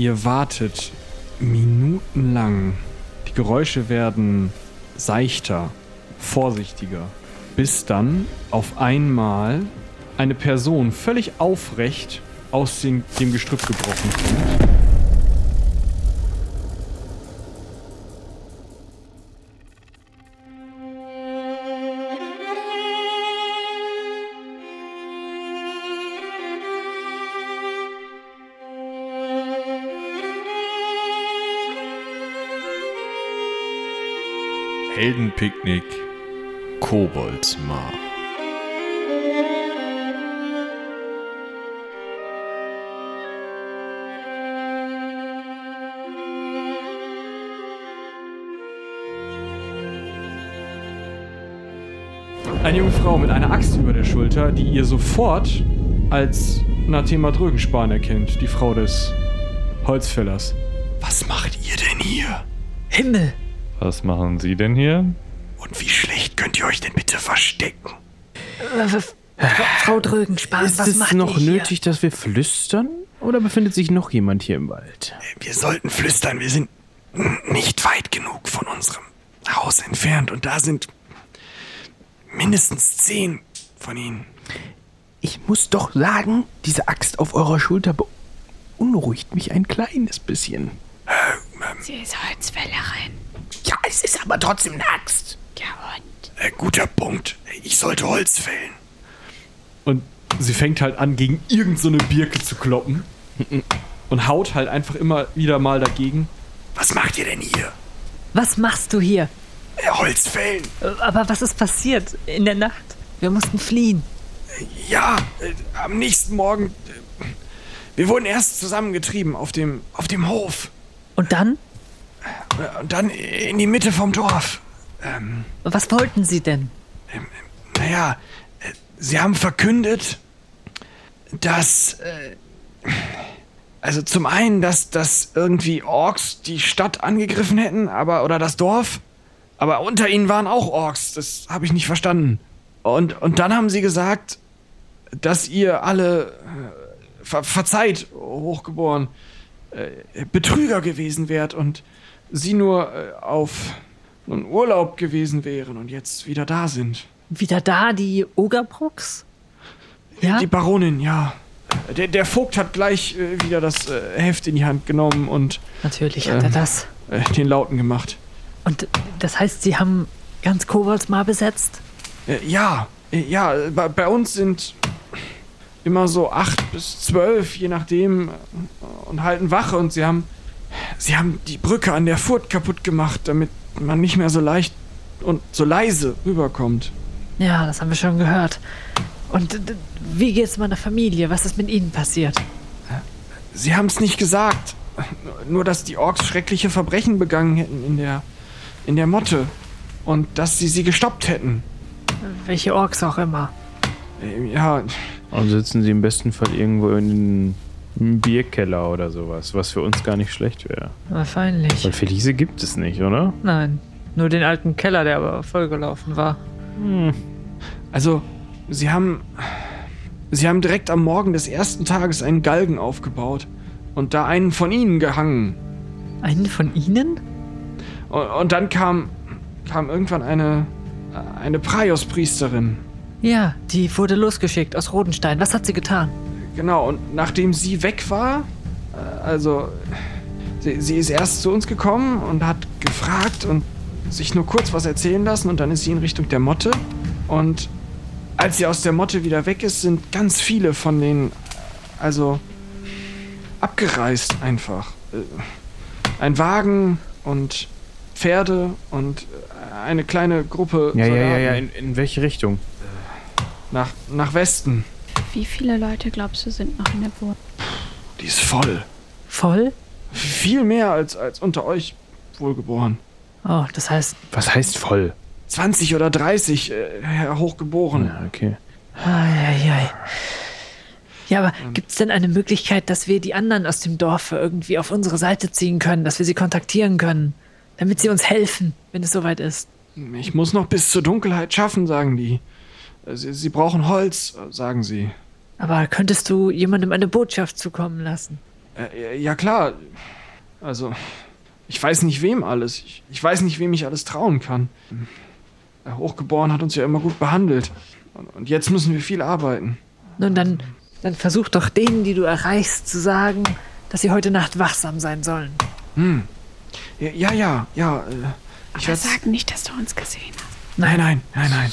Ihr wartet minutenlang. Die Geräusche werden seichter, vorsichtiger, bis dann auf einmal eine Person völlig aufrecht aus dem, Gestrüpp gebrochen kommt. Heldenpicknick Koboldsmar. Eine junge Frau mit einer Axt über der Schulter, die ihr sofort als Nathema Drögenspan erkennt, die Frau des Holzfällers. Was macht ihr denn hier? Himmel! Was machen Sie denn hier? Und wie schlecht könnt ihr euch denn bitte verstecken? Äh, Frau, Drögenspan, Ist was es macht noch ihr nötig, dass wir flüstern? Oder befindet sich noch jemand hier im Wald? Wir sollten flüstern, wir sind nicht weit genug von unserem Haus entfernt und da sind mindestens zehn von ihnen. Ich muss doch sagen, diese Axt auf eurer Schulter beunruhigt mich ein kleines bisschen. Sie ist Holzfällerin. Ja, es ist aber trotzdem eine Axt. Ja und? Äh, guter Punkt. Ich sollte Holz fällen. Und sie fängt halt an, gegen irgendeine so eine Birke zu kloppen. Und haut halt einfach immer wieder mal dagegen. Was macht ihr denn hier? Was machst du hier? Äh, Holz fällen? Äh, Aber was ist passiert in der Nacht? Wir mussten fliehen. Ja, äh, am nächsten Morgen. Äh, wir wurden erst zusammengetrieben auf dem, auf dem Hof. Und dann? Und dann in die Mitte vom Dorf. Ähm, Was wollten sie denn? naja, äh, sie haben verkündet, dass. Äh, also zum einen, dass, dass irgendwie Orks die Stadt angegriffen hätten, aber. oder das Dorf. Aber unter ihnen waren auch Orks. Das habe ich nicht verstanden. Und, und dann haben sie gesagt, dass ihr alle. Äh, ver verzeiht, hochgeboren. Äh, Betrüger gewesen wärt und sie nur äh, auf einen Urlaub gewesen wären und jetzt wieder da sind. Wieder da, die Ogerbrucks? Ja? Die Baronin, ja. Der, der Vogt hat gleich äh, wieder das äh, Heft in die Hand genommen und Natürlich hat er Ähm. das. äh, den Lauten gemacht. Und das heißt, sie haben ganz Koboldsmar besetzt? Äh, ja, äh, ja, bei, bei uns sind immer so acht bis zwölf, je nachdem, und halten Wache und sie haben, sie haben die Brücke an der Furt kaputt gemacht, damit man nicht mehr so leicht und so leise rüberkommt. Ja, das haben wir schon gehört. Und wie geht's meiner Familie? Was ist mit ihnen passiert? Sie haben es nicht gesagt. Nur, dass die Orks schreckliche Verbrechen begangen hätten in der, in der Motte. Und dass sie sie gestoppt hätten. Welche Orks auch immer. Ja, Und sitzen sie im besten Fall irgendwo in einem Bierkeller oder sowas, was für uns gar nicht schlecht wäre. Wahrscheinlich. Weil Felice gibt es nicht, oder? Nein. Nur den alten Keller, der aber vollgelaufen war. also, sie haben. Sie haben direkt am Morgen des ersten Tages einen Galgen aufgebaut. Und da einen von ihnen gehangen. Einen von ihnen? Und, und dann kam. kam irgendwann eine. eine Praios-Priesterin. Ja, die wurde losgeschickt aus Rodenstein. Was hat sie getan? Genau, und nachdem sie weg war, äh, also sie, sie ist erst zu uns gekommen und hat gefragt und sich nur kurz was erzählen lassen und dann ist sie in Richtung der Motte. Und als sie aus der Motte wieder weg ist, sind ganz viele von denen, also abgereist einfach. Äh, Ein Wagen und Pferde und äh, eine kleine Gruppe Ja, ja, ja, Soldaten ja. In, in welche Richtung? nach, nach Westen. Wie viele Leute glaubst du sind noch in der Burg? Die ist voll. Voll? Viel mehr als, als unter euch wohlgeboren. Oh, das heißt, Was heißt voll? 20 oder 30 äh, Hochgeboren. Ja, okay. Eieiei. Ja, aber gibt's denn eine Möglichkeit, dass wir die anderen aus dem Dorf irgendwie auf unsere Seite ziehen können, dass wir sie kontaktieren können, damit sie uns helfen, wenn es soweit ist? Ich muss noch bis zur Dunkelheit schaffen, sagen die. Sie, sie brauchen Holz, sagen sie. Aber könntest du jemandem eine Botschaft zukommen lassen? Äh, ja klar. Also, ich weiß nicht wem alles. Ich, ich weiß nicht, wem ich alles trauen kann. Der Hochgeboren hat uns ja immer gut behandelt. Und, und jetzt müssen wir viel arbeiten. Nun, dann, dann versuch doch denen, die du erreichst, zu sagen, dass sie heute Nacht wachsam sein sollen. Ja, ja, ja. ja äh, ich Aber sag nicht, dass du uns gesehen hast. Nein, nein, nein, nein.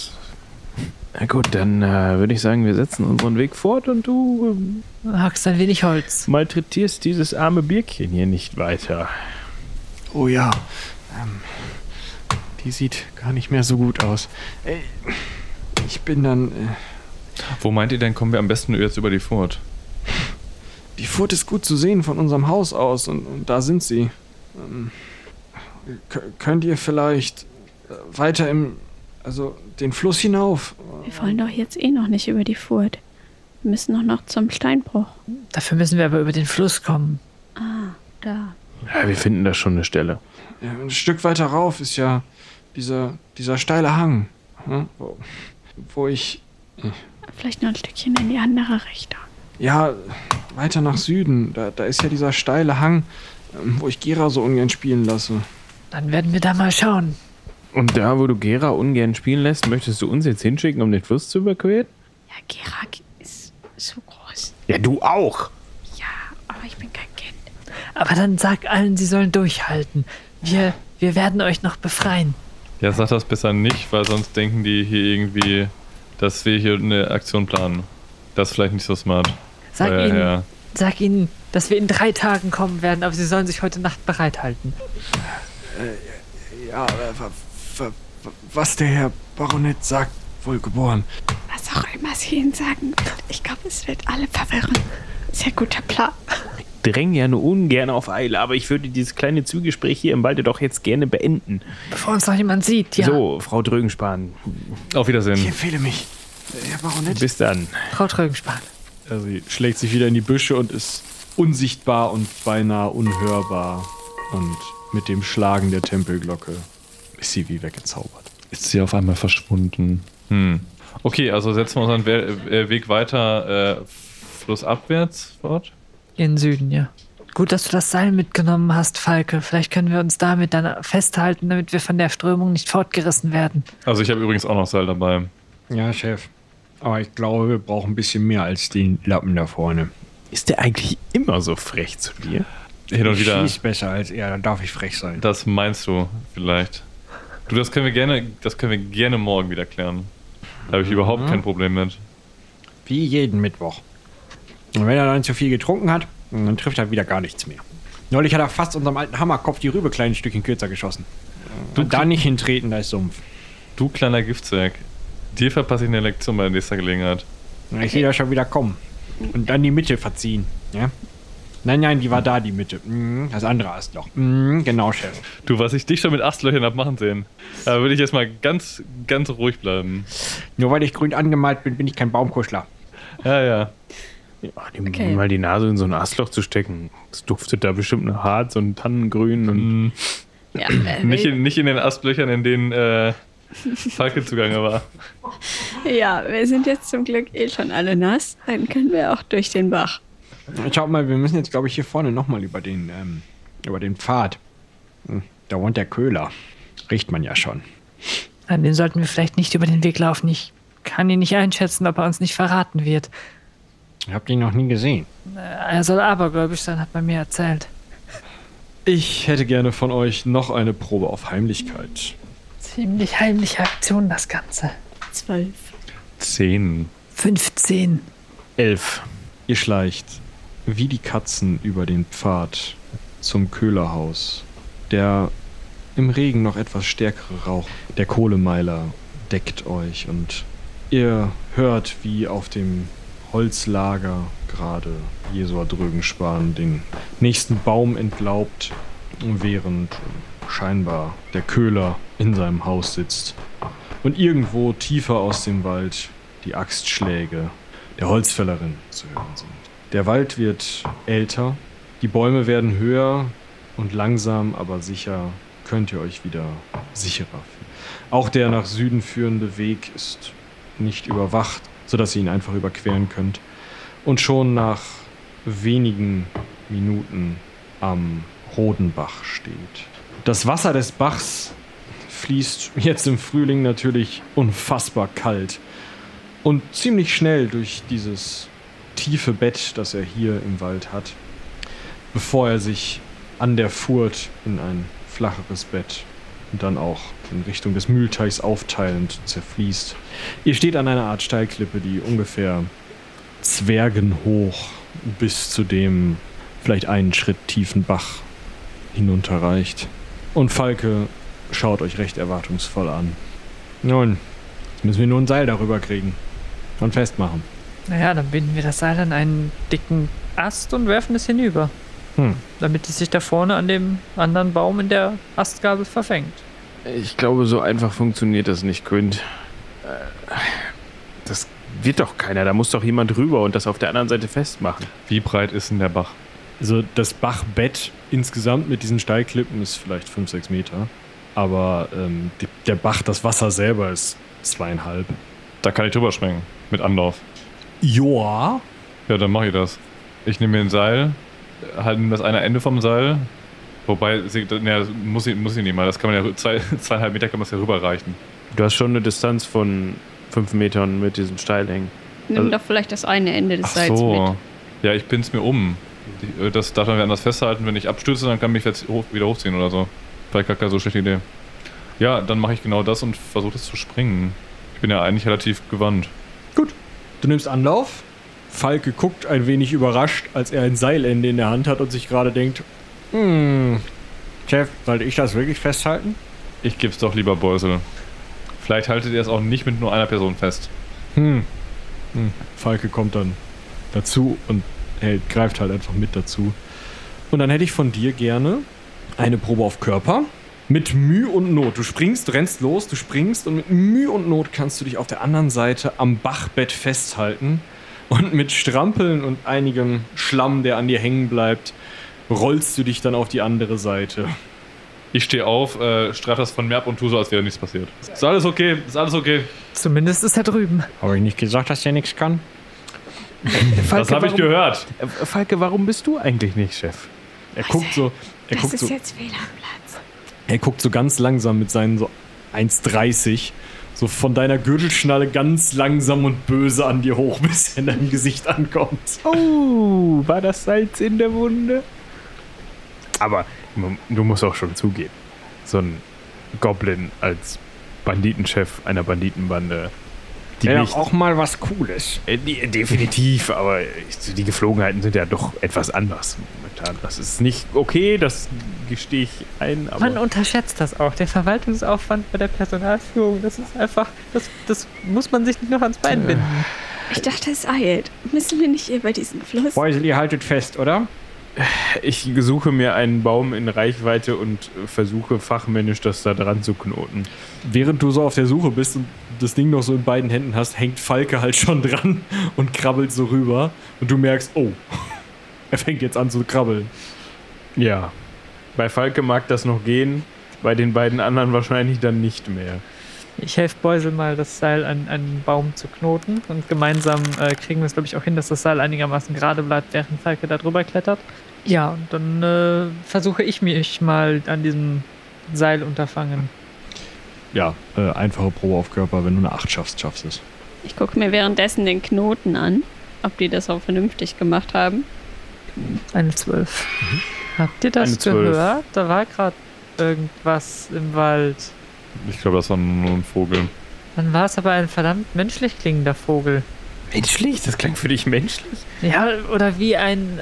Na gut, dann äh, würde ich sagen, wir setzen unseren Weg fort und du ähm, Hackst ein wenig Holz. malträtierst dieses arme Bierchen hier nicht weiter. Oh ja. Ähm, die sieht gar nicht mehr so gut aus. Ey, ich bin dann. Äh, Wo meint ihr denn, kommen wir am besten jetzt über die Furt? die Furt ist gut zu sehen von unserem Haus aus und, und da sind sie. Ähm, könnt ihr vielleicht äh, weiter im. Also den Fluss hinauf? Wir wollen doch jetzt eh noch nicht über die Furt. Wir müssen doch noch zum Steinbruch. Dafür müssen wir aber über den Fluss kommen. Ah, da. Ja, wir finden da schon eine Stelle. Ja, ein Stück weiter rauf ist ja dieser, dieser steile Hang, hm, wo, wo ich. Vielleicht noch ein Stückchen in die andere Richtung. Ja, weiter nach Süden. Da, da ist ja dieser steile Hang, ähm, wo ich Gera so ungern spielen lasse. Dann werden wir da mal schauen. Und da, wo du Gera ungern spielen lässt, möchtest du uns jetzt hinschicken, um den Fluss zu überqueren? Ja, Gerak ist so groß. Ja, du auch. Ja, aber ich bin kein Kind. Aber dann sag allen, sie sollen durchhalten. Wir, wir werden euch noch befreien. Ja, sag das besser nicht, weil sonst denken die hier irgendwie, dass wir hier eine Aktion planen. Das ist vielleicht nicht so smart. Sag, Äh, ihnen, ja. sag ihnen, dass wir in drei Tagen kommen werden, aber sie sollen sich heute Nacht bereithalten. Ja, äh, wa- wa- was der Herr Baronet sagt, wohl geboren. Was auch immer sie ihnen sagen. Ich glaube, es wird alle verwirren. Sehr guter Plan. Dräng ja nur ungern auf Eile, aber ich würde dieses kleine Zugespräch hier im Walde doch jetzt gerne beenden. Bevor uns noch jemand sieht, ja. So, Frau Drögenspan, Auf Wiedersehen. Ich empfehle mich. Herr Baronet. bis dann. Frau Trögenspan. Ja, sie schlägt sich wieder in die Büsche und ist unsichtbar und beinahe unhörbar. Und mit dem Schlagen der Tempelglocke ist sie wie weggezaubert. Ist sie auf einmal verschwunden? Hm. Okay, also setzen wir unseren We äh, Weg weiter äh, flussabwärts fort. In den Süden, ja. Gut, dass du das Seil mitgenommen hast, Falke. Vielleicht können wir uns damit dann festhalten, damit wir von der Strömung nicht fortgerissen werden. Also ich habe übrigens auch noch Seil dabei. Ja, Chef. Aber ich glaube, wir brauchen ein bisschen mehr als den Lappen da vorne. Ist der eigentlich immer so frech zu dir? Hin und ich wieder. schieß besser als er, dann darf ich frech sein. Das meinst du vielleicht. Du, das können wir gerne, das können wir gerne morgen wieder klären. Da habe ich überhaupt kein Problem mit. Wie jeden Mittwoch. Und wenn er dann zu viel getrunken hat, dann trifft er wieder gar nichts mehr. Neulich hat er fast unserem alten Hammerkopf die Rübe klein Stückchen kürzer geschossen. Du da nicht hintreten, da ist Sumpf. Du kleiner Giftzwerg. Dir verpasse ich eine Lektion bei nächster Gelegenheit. Ich sehe das schon wieder kommen. Und dann die Mitte verziehen. Ja? Nein, nein, die war da, die Mitte. Mhm, Das andere Astloch. Mhm, Genau, Chef. Du, was ich dich schon mit Astlöchern hab machen sehen, da würde ich jetzt mal ganz, ganz ruhig bleiben. Nur weil ich grün angemalt bin, bin ich kein Baumkuschler. Ja, ja. Ja, dem Okay. mal die Nase in so ein Astloch zu stecken. Es duftet da bestimmt nach Harz und Tannengrün und Hm, Ja, äh, nicht, in, nicht in den Astlöchern, in denen äh, Falke zugange war. ja, wir sind jetzt zum Glück eh schon alle nass. Dann können wir auch durch den Bach. Schaut mal, wir müssen jetzt, glaube ich, hier vorne nochmal über den, ähm, über den Pfad. Hm, Da wohnt der Köhler. Riecht man ja schon. An den sollten wir vielleicht nicht über den Weg laufen. Ich kann ihn nicht einschätzen, ob er uns nicht verraten wird. Ich hab den noch nie gesehen. Er soll abergläubisch sein, hat man mir erzählt. Ich hätte gerne von euch noch eine Probe auf Heimlichkeit. Ziemlich heimliche Aktion, das Ganze. Zwölf. Zehn. 15. elf. Ihr schleicht wie die Katzen über den Pfad zum Köhlerhaus. Der im Regen noch etwas stärkere Rauch der Kohlemeiler deckt euch und ihr hört, wie auf dem Holzlager gerade Jesua Drögenspan den nächsten Baum entlaubt, während scheinbar der Köhler in seinem Haus sitzt. Und irgendwo tiefer aus dem Wald die Axtschläge der Holzfällerin zu hören sind. Der Wald wird älter, die Bäume werden höher und langsam aber sicher könnt ihr euch wieder sicherer fühlen. Auch der nach Süden führende Weg ist nicht überwacht, sodass ihr ihn einfach überqueren könnt. Und schon nach wenigen Minuten am Rodenbach steht. Das Wasser des Bachs fließt jetzt im Frühling natürlich unfassbar kalt und ziemlich schnell durch dieses tiefe Bett, das er hier im Wald hat, bevor er sich an der Furt in ein flacheres Bett und dann auch in Richtung des Mühlteichs aufteilend zerfließt. Ihr steht an einer Art Steilklippe, die ungefähr zwergenhoch bis zu dem vielleicht einen Schritt tiefen Bach hinunterreicht. Und Falke schaut euch recht erwartungsvoll an. Nun, jetzt müssen wir nur ein Seil darüber kriegen und festmachen. Naja, dann binden wir das Seil an einen dicken Ast und werfen es hinüber. Hm. Damit es sich da vorne an dem anderen Baum in der Astgabel verfängt. Ich glaube, so einfach funktioniert das nicht, Quint. Äh, Das wird doch keiner. Da muss doch jemand rüber und das auf der anderen Seite festmachen. Wie breit ist denn der Bach? Also das Bachbett insgesamt mit diesen Steilklippen ist vielleicht 5, 6 Meter. Aber ähm, die, der Bach, das Wasser selber ist zweieinhalb. Da kann ich drüber springen. Mit Anlauf. Joa. Ja, dann mache ich das. Ich nehme mir ein Seil, halte das eine Ende vom Seil. Wobei, sie- ne, das muss ich, muss ich nicht mal. Das kann man ja, zwei, zweieinhalb Meter kann man es ja rüberreichen. Du hast schon eine Distanz von fünf Metern mit diesen Steilhängen. Nimm Also- doch vielleicht das eine Ende des Ach Seils so. mit. Ja, ich bin's mir um. Äh, Das darf man anders festhalten. Wenn ich abstürze, dann kann mich jetzt hoch, wieder hochziehen oder so. Vielleicht gar keine so schlechte Idee. Ja, dann mache ich genau das und versuche es zu springen. Ich bin ja eigentlich relativ gewandt. Gut. Du nimmst Anlauf. Falke guckt ein wenig überrascht, als er ein Seilende in der Hand hat und sich gerade denkt, hm, Chef, sollte ich das wirklich festhalten? Ich geb's doch lieber Beusel. Vielleicht haltet ihr es auch nicht mit nur einer Person fest. Hm. hm. Falke kommt dann dazu und hält, greift halt einfach mit dazu. Und dann hätte ich von dir gerne eine Probe auf Körper. Mit Mühe und Not. Du springst, rennst los, du springst und mit Mühe und Not kannst du dich auf der anderen Seite am Bachbett festhalten. Und mit Strampeln und einigem Schlamm, der an dir hängen bleibt, rollst du dich dann auf die andere Seite. Ich stehe auf, äh, streite das von mir ab und tu so, als wäre nichts passiert. Ist alles okay, ist alles okay. Zumindest ist er drüben. Habe ich nicht gesagt, dass der nichts kann? Das habe ich gehört. Äh, Falke, warum bist du eigentlich nicht Chef? Er guckt so, er Das guckt ist so, jetzt fehl am Platz. Er guckt so ganz langsam mit seinen so 1,30 so von deiner Gürtelschnalle ganz langsam und böse an dir hoch, bis er in deinem Gesicht ankommt. Oh, war das Salz in der Wunde? Aber du musst auch schon zugeben, so ein Goblin als Banditenchef einer Banditenbande, die Ja, auch mal was Cooles. Äh, die, definitiv, aber ich- die Geflogenheiten sind ja doch etwas anders momentan. Das ist nicht okay, das gestehe ich ein, aber... Man unterschätzt das auch. Der Verwaltungsaufwand bei der Personalführung, das ist einfach, das, das muss man sich nicht noch ans Bein binden. Ich dachte, es eilt. Müssen wir nicht über diesen Fluss? Beusel, ihr haltet fest, oder? Ich suche mir einen Baum in Reichweite und versuche fachmännisch das da dran zu knoten. Während du so auf der Suche bist und das Ding noch so in beiden Händen hast, hängt Falke halt schon dran und krabbelt so rüber. Und du merkst, oh, er fängt jetzt an zu krabbeln. Ja. Bei Falke mag das noch gehen, bei den beiden anderen wahrscheinlich dann nicht mehr. Ich helfe Beusel mal, das Seil an einen Baum zu knoten und gemeinsam äh, kriegen wir es, glaube ich, auch hin, dass das Seil einigermaßen gerade bleibt, während Falke da drüber klettert. Ja, und dann äh, versuche ich mich mal an diesem Seil unterfangen. Ja, äh, einfache Probe auf Körper, wenn du eine 8 schaffst, schaffst du es. Ich gucke mir währenddessen den Knoten an, ob die das auch vernünftig gemacht haben. Eine 12. Habt ihr das gehört? Da war gerade irgendwas im Wald. Ich glaube, das war nur ein Vogel. Dann war es aber ein verdammt menschlich klingender Vogel. Menschlich? Das klingt für dich menschlich? Ja, oder wie ein,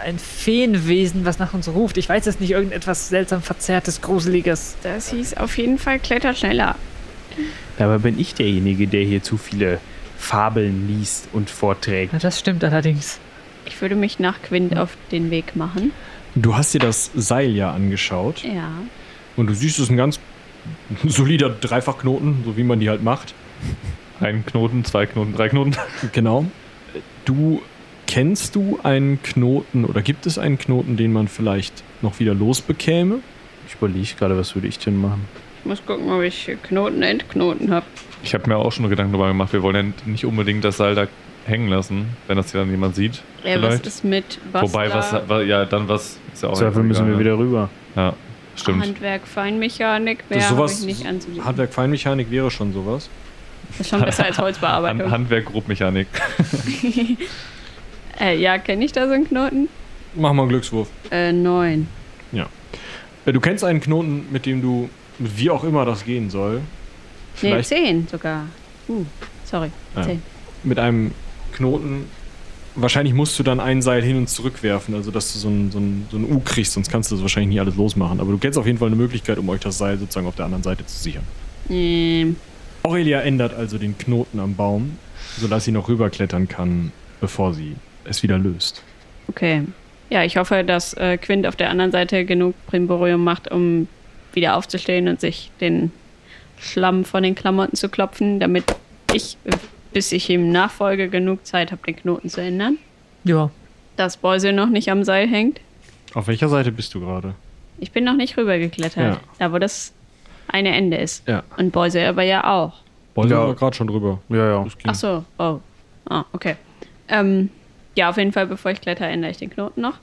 ein Feenwesen, was nach uns ruft. Ich weiß es nicht, irgendetwas seltsam verzerrtes, gruseliges. Das hieß auf jeden Fall kletter schneller. Dabei bin ich derjenige, der hier zu viele Fabeln liest und vorträgt. Ja, das stimmt allerdings. Ich würde mich nach Quint auf den Weg machen. Du hast dir das Seil ja angeschaut Ja. und du siehst, es ist ein ganz solider Dreifachknoten, so wie man die halt macht. Ein Knoten, zwei Knoten, drei Knoten. Genau. Du kennst du einen Knoten oder gibt es einen Knoten, den man vielleicht noch wieder losbekäme? Ich überlege gerade, was würde ich denn machen? Ich muss gucken, ob ich Knoten, Endknoten habe. Ich habe mir auch schon Gedanken darüber gemacht. Wir wollen ja nicht unbedingt das Seil da hängen lassen, wenn das dann jemand sieht. Ja, was vielleicht. ist mit Bastler, Wobei, was, wa- ja, dann was. Ist ja auch Zweifel egal, müssen wir wieder rüber. Ja, stimmt. Handwerk, Feinmechanik, sowas, ich nicht anzubieten. Handwerk, Feinmechanik wäre schon sowas. Das ist schon besser als Holzbearbeitung. Hand, Handwerk, Grobmechanik. äh, ja, kenne ich da so einen Knoten? Mach mal einen Glückswurf. Äh, neun. Äh, Du kennst einen Knoten, mit dem du, wie auch immer das gehen soll, Nee, zehn sogar. Uh, sorry, Ja. zehn. mit einem Knoten, wahrscheinlich musst du dann ein Seil hin und zurück werfen, also dass du so ein, so, ein, so ein U kriegst, sonst kannst du das wahrscheinlich nie alles losmachen. Aber du kennst auf jeden Fall eine Möglichkeit, um euch das Seil sozusagen auf der anderen Seite zu sichern. Ähm, Aurelia ändert also den Knoten am Baum, sodass sie noch rüberklettern kann, bevor sie es wieder löst. okay. Ja, ich hoffe, dass äh, Quint auf der anderen Seite genug Primborium macht, um wieder aufzustehen und sich den Schlamm von den Klamotten zu klopfen, damit ich, bis ich ihm nachfolge, genug Zeit habe, den Knoten zu ändern. Ja. Dass Beusel noch nicht am Seil hängt. Auf welcher Seite bist du gerade? Ich bin noch nicht rübergeklettert, Ja. da wo das eine Ende ist. Ja. Und Beusel aber ja auch. Beute Ja. war gerade schon drüber. Ja, ja. Ach so, oh. Ah, okay. Ähm, ja, auf jeden Fall, bevor ich kletter, ändere ich den Knoten noch.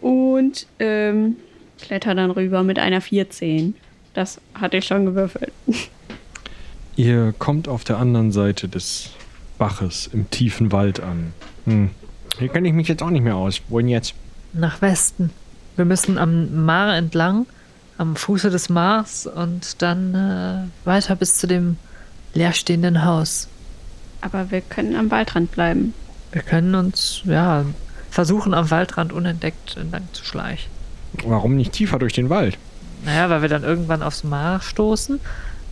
Und ähm, kletter dann rüber mit einer 14. Das hatte ich schon gewürfelt. Ihr kommt auf der anderen Seite des Baches im tiefen Wald an. Hm. Hier kenne ich mich jetzt auch nicht mehr aus. Wohin jetzt? Nach Westen. Wir müssen am Mar entlang, am Fuße des Mars und dann äh, weiter bis zu dem leerstehenden Haus. Aber wir können am Waldrand bleiben. Wir können uns, ja, versuchen, am Waldrand unentdeckt entlang zu schleichen. Warum nicht tiefer durch den Wald? Naja, weil wir dann irgendwann aufs Mar stoßen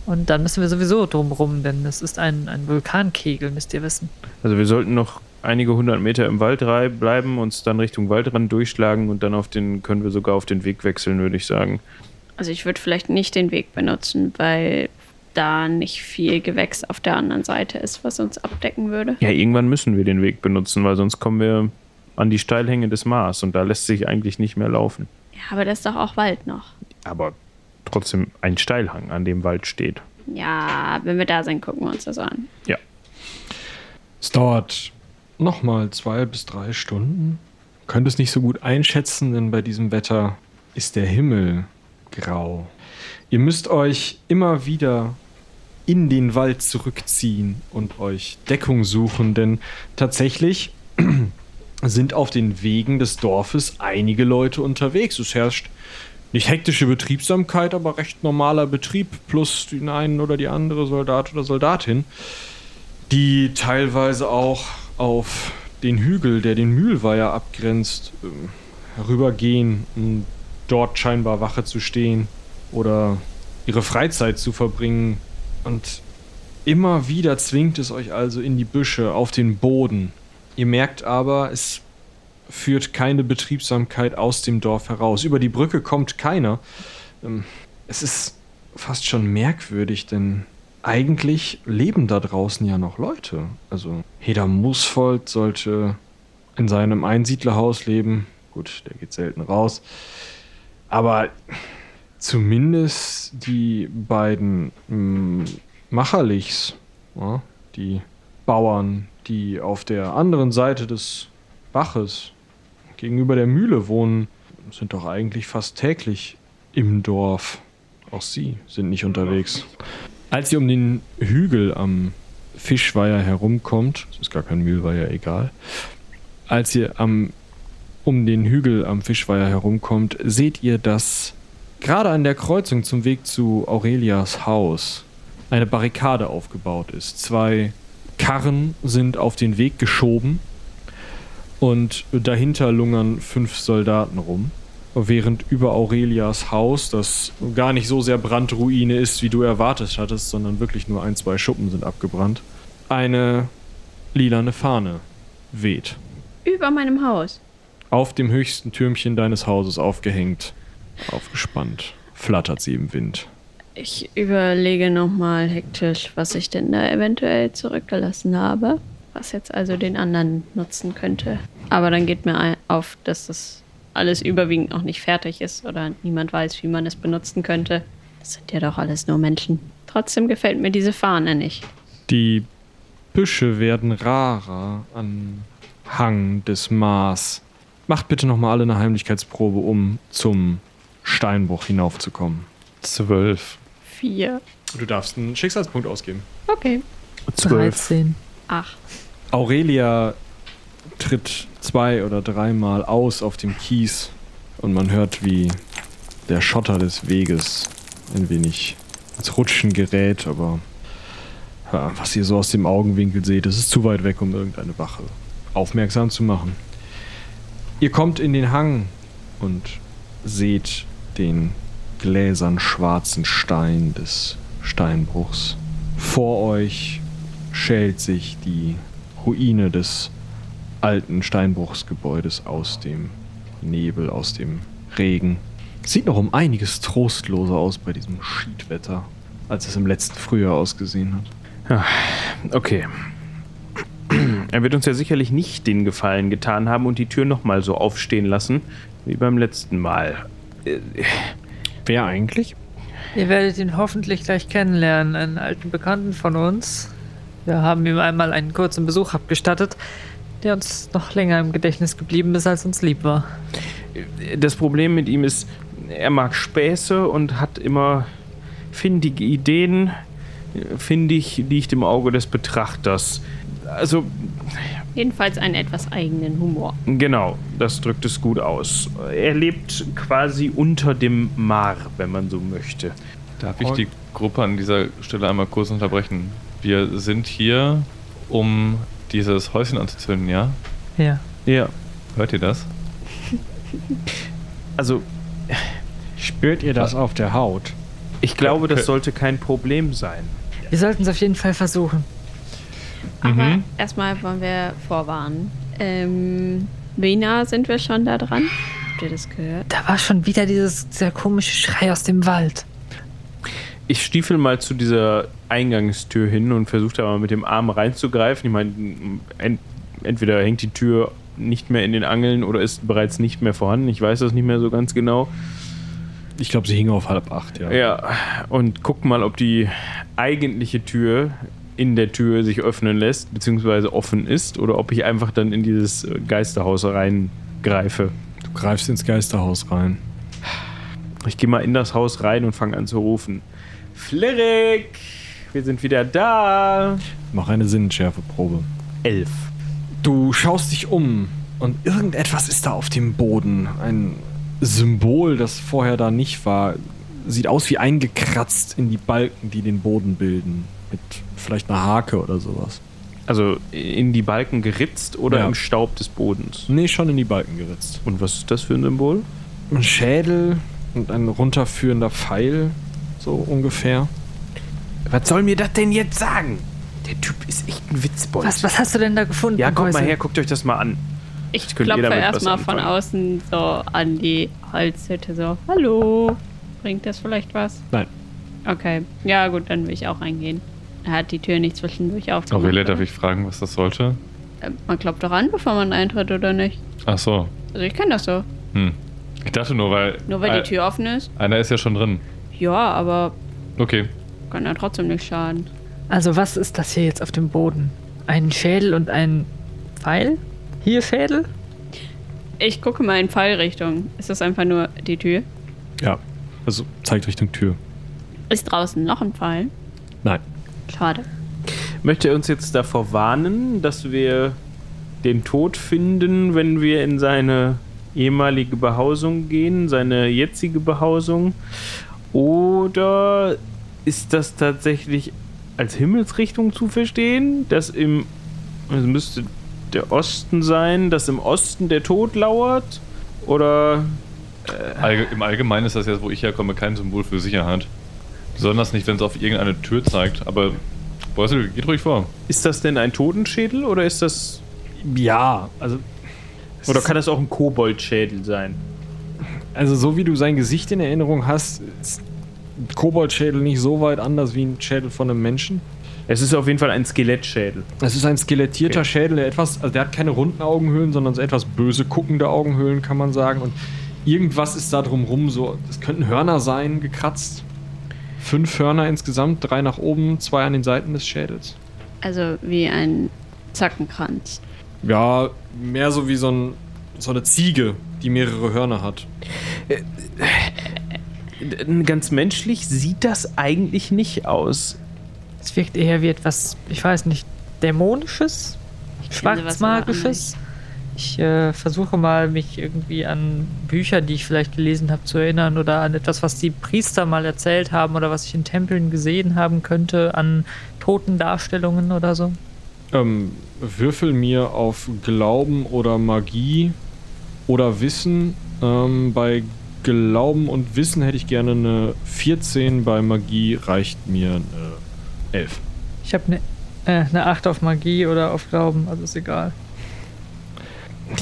und dann müssen wir sowieso drumrum, denn es ist ein, ein Vulkankegel, müsst ihr wissen. Also wir sollten noch einige hundert Meter im Wald bleiben, uns dann Richtung Waldrand durchschlagen und dann auf den, können wir sogar auf den Weg wechseln, würde ich sagen. Also ich würde vielleicht nicht den Weg benutzen, weil da nicht viel Gewächs auf der anderen Seite ist, was uns abdecken würde. Ja, irgendwann müssen wir den Weg benutzen, weil sonst kommen wir an die Steilhänge des Mars und da lässt sich eigentlich nicht mehr laufen. Ja, aber das ist doch auch Wald noch. Aber trotzdem ein Steilhang, an dem Wald steht. Ja, wenn wir da sind, gucken wir uns das an. Es dauert nochmal zwei bis drei Stunden. Könnt es nicht so gut einschätzen, denn bei diesem Wetter ist der Himmel grau. Ihr müsst euch immer wieder in den Wald zurückziehen und euch Deckung suchen, denn tatsächlich sind auf den Wegen des Dorfes einige Leute unterwegs. Es herrscht nicht hektische Betriebsamkeit, aber recht normaler Betrieb plus den einen oder die andere Soldat oder Soldatin die teilweise auch auf den Hügel, der den Mühlweiher abgrenzt, ähm, herübergehen, um dort scheinbar Wache zu stehen oder ihre Freizeit zu verbringen. Und immer wieder zwingt es euch also in die Büsche, auf den Boden. Ihr merkt aber, es führt keine Betriebsamkeit aus dem Dorf heraus. Über die Brücke kommt keiner. Ähm, Es ist fast schon merkwürdig, denn eigentlich leben da draußen ja noch Leute. Also Heder Musfold sollte in seinem Einsiedlerhaus leben. Gut, der geht selten raus. Aber zumindest die beiden mm, Macherlichs, ja, die Bauern, die auf der anderen Seite des Baches gegenüber der Mühle wohnen, sind doch eigentlich fast täglich im Dorf. Auch sie sind nicht unterwegs. Als ihr um den Hügel am Fischweiher herumkommt, es ist gar kein Mühlweiher, egal. Als ihr am, um den Hügel am Fischweiher herumkommt, seht ihr, dass gerade an der Kreuzung zum Weg zu Aurelias Haus eine Barrikade aufgebaut ist. Zwei Karren sind auf den Weg geschoben und dahinter lungern fünf Soldaten rum. Während über Aurelias Haus, das gar nicht so sehr Brandruine ist, wie du erwartet hattest, sondern wirklich nur ein, zwei Schuppen sind abgebrannt, eine lilane Fahne weht. Über meinem Haus. Auf dem höchsten Türmchen deines Hauses aufgehängt, aufgespannt, flattert sie im Wind. Ich überlege nochmal hektisch, was ich denn da eventuell zurückgelassen habe. Was jetzt also den anderen nutzen könnte. Aber dann geht mir auf, dass das alles überwiegend noch nicht fertig ist oder niemand weiß, wie man es benutzen könnte. Das sind ja doch alles nur Menschen. Trotzdem gefällt mir diese Fahne nicht. Die Büsche werden rarer an Hang des Mars. Macht bitte nochmal alle eine Heimlichkeitsprobe, um zum Steinbruch hinaufzukommen. Zwölf. Vier. Du darfst einen Schicksalspunkt ausgeben. Okay. Zwölf. 13. Acht. Aurelia tritt zwei oder dreimal aus auf dem Kies und man hört, wie der Schotter des Weges ein wenig ins Rutschen gerät, aber ja, was ihr so aus dem Augenwinkel seht, es ist zu weit weg, um irgendeine Wache aufmerksam zu machen. Ihr kommt in den Hang und seht den gläsern schwarzen Stein des Steinbruchs. Vor euch schält sich die Ruine des alten Steinbruchsgebäudes aus dem Nebel, aus dem Regen. Sieht noch um einiges trostloser aus bei diesem Schiedwetter, als es im letzten Frühjahr ausgesehen hat. Okay. Er wird uns ja sicherlich nicht den Gefallen getan haben und die Tür nochmal so aufstehen lassen, wie beim letzten Mal. Wer eigentlich? Ihr werdet ihn hoffentlich gleich kennenlernen, einen alten Bekannten von uns. Wir haben ihm einmal einen kurzen Besuch abgestattet, der uns noch länger im Gedächtnis geblieben ist, als uns lieb war. Das Problem mit ihm ist, er mag Späße und hat immer findige Ideen. Findig liegt im Auge des Betrachters. Also, Jedenfalls einen etwas eigenen Humor. genau, das drückt es gut aus. Er lebt quasi unter dem Mar, wenn man so möchte. Darf ich die Gruppe an dieser Stelle einmal kurz unterbrechen? Wir sind hier, um dieses Häuschen anzuzünden, ja? Ja. Ja, Hört ihr das? also Spürt ihr das auf der Haut? ich glaube, das sollte kein Problem sein. Wir sollten es auf jeden Fall versuchen. Aber Mhm. erstmal wollen wir vorwarnen. Ähm, wie nah sind wir schon da dran? Habt ihr das gehört? Da war schon wieder dieses sehr komische Schrei aus dem Wald. Ich stiefel mal zu dieser Eingangstür hin und versuche da mal mit dem Arm reinzugreifen. Ich meine, ent entweder hängt die Tür nicht mehr in den Angeln oder ist bereits nicht mehr vorhanden. Ich weiß das nicht mehr so ganz genau. Ich glaube, sie hing auf halb acht, ja. Ja, und guck mal, ob die eigentliche Tür in der Tür sich öffnen lässt, beziehungsweise offen ist, oder ob ich einfach dann in dieses äh, Geisterhaus reingreife. Du greifst ins Geisterhaus rein. Ich gehe mal in das Haus rein und fange an zu rufen. Flirrik, wir sind wieder da. Mach eine Sinnenschärfeprobe. Elf. Du schaust dich um und irgendetwas ist da auf dem Boden. Ein Symbol, das vorher da nicht war. Sieht aus wie eingekratzt in die Balken, die den Boden bilden. Mit vielleicht einer Hake oder sowas. Also in die Balken geritzt oder Ja. im Staub des Bodens. Nee, schon in die Balken geritzt. Und was ist das für ein Symbol? Ein Schädel und ein runterführender Pfeil, so ungefähr. Was soll mir das denn jetzt sagen? Der Typ ist echt ein Witzbold. Was, was hast du denn da gefunden? Ja, kommt mal her, guckt euch das mal an. Ich klopfe erstmal von außen so an die Holzhütte so. Hallo. Bringt das vielleicht was? Nein. Okay. Ja, gut, dann will ich auch reingehen. Er hat die Tür nicht zwischendurch aufgemacht. Aurelia, darf ich fragen, was das sollte? Äh, Man klopft doch an, bevor man eintritt, oder nicht? Ach so. Also ich kenne das so. Hm. Ich dachte nur, weil. Nur weil die Tür offen ist. Einer ist ja schon drin. Ja, aber Okay. kann ja trotzdem nicht schaden. Also, was ist das hier jetzt auf dem Boden? Ein Schädel und ein Pfeil? Hier Schädel? Ich gucke mal in Fallrichtung. Ist das einfach nur die Tür? Ja. Also zeigt Richtung Tür. Ist draußen noch ein Pfeil? Nein. Schade. Möchte er uns jetzt davor warnen, dass wir den Tod finden, wenn wir in seine ehemalige Behausung gehen, seine jetzige Behausung? Oder ist das tatsächlich als Himmelsrichtung zu verstehen, dass im, es müsste der Osten sein, dass im Osten der Tod lauert? Oder Allge Im Allgemeinen ist das jetzt, wo ich herkomme, kein Symbol für Sicherheit. Besonders nicht, wenn es auf irgendeine Tür zeigt. Aber Beusel, geht ruhig vor. ist das denn ein Totenschädel oder ist das Ja, also. oder kann das auch ein Koboldschädel sein? Also, so wie du sein Gesicht in Erinnerung hast, ist ein Koboldschädel nicht so weit anders wie ein Schädel von einem Menschen. Es ist auf jeden Fall ein Skelettschädel. Es ist ein skelettierter Okay. Schädel, der etwas, also der hat keine runden Augenhöhlen, sondern so etwas böse guckende Augenhöhlen, kann man sagen. Und irgendwas ist da drumrum so, es könnten Hörner sein, gekratzt. Fünf Hörner insgesamt, drei nach oben, zwei an den Seiten des Schädels. Also wie ein Zackenkranz. Ja, mehr so wie so, ein, so eine Ziege, die mehrere Hörner hat. Ganz menschlich sieht das eigentlich nicht aus. Es wirkt eher wie etwas, ich weiß nicht, Dämonisches? Schwarzmagisches? Ich äh, versuche mal, mich irgendwie an Bücher, die ich vielleicht gelesen habe, zu erinnern oder an etwas, was die Priester mal erzählt haben oder was ich in Tempeln gesehen haben könnte, an Totendarstellungen oder so. Ähm, würfel mir auf Glauben oder Magie oder Wissen. Ähm, bei Glauben und Wissen hätte ich gerne eine 14, bei Magie reicht mir eine 11. Ich habe eine äh, eine 8 auf Magie oder auf Glauben, also ist egal.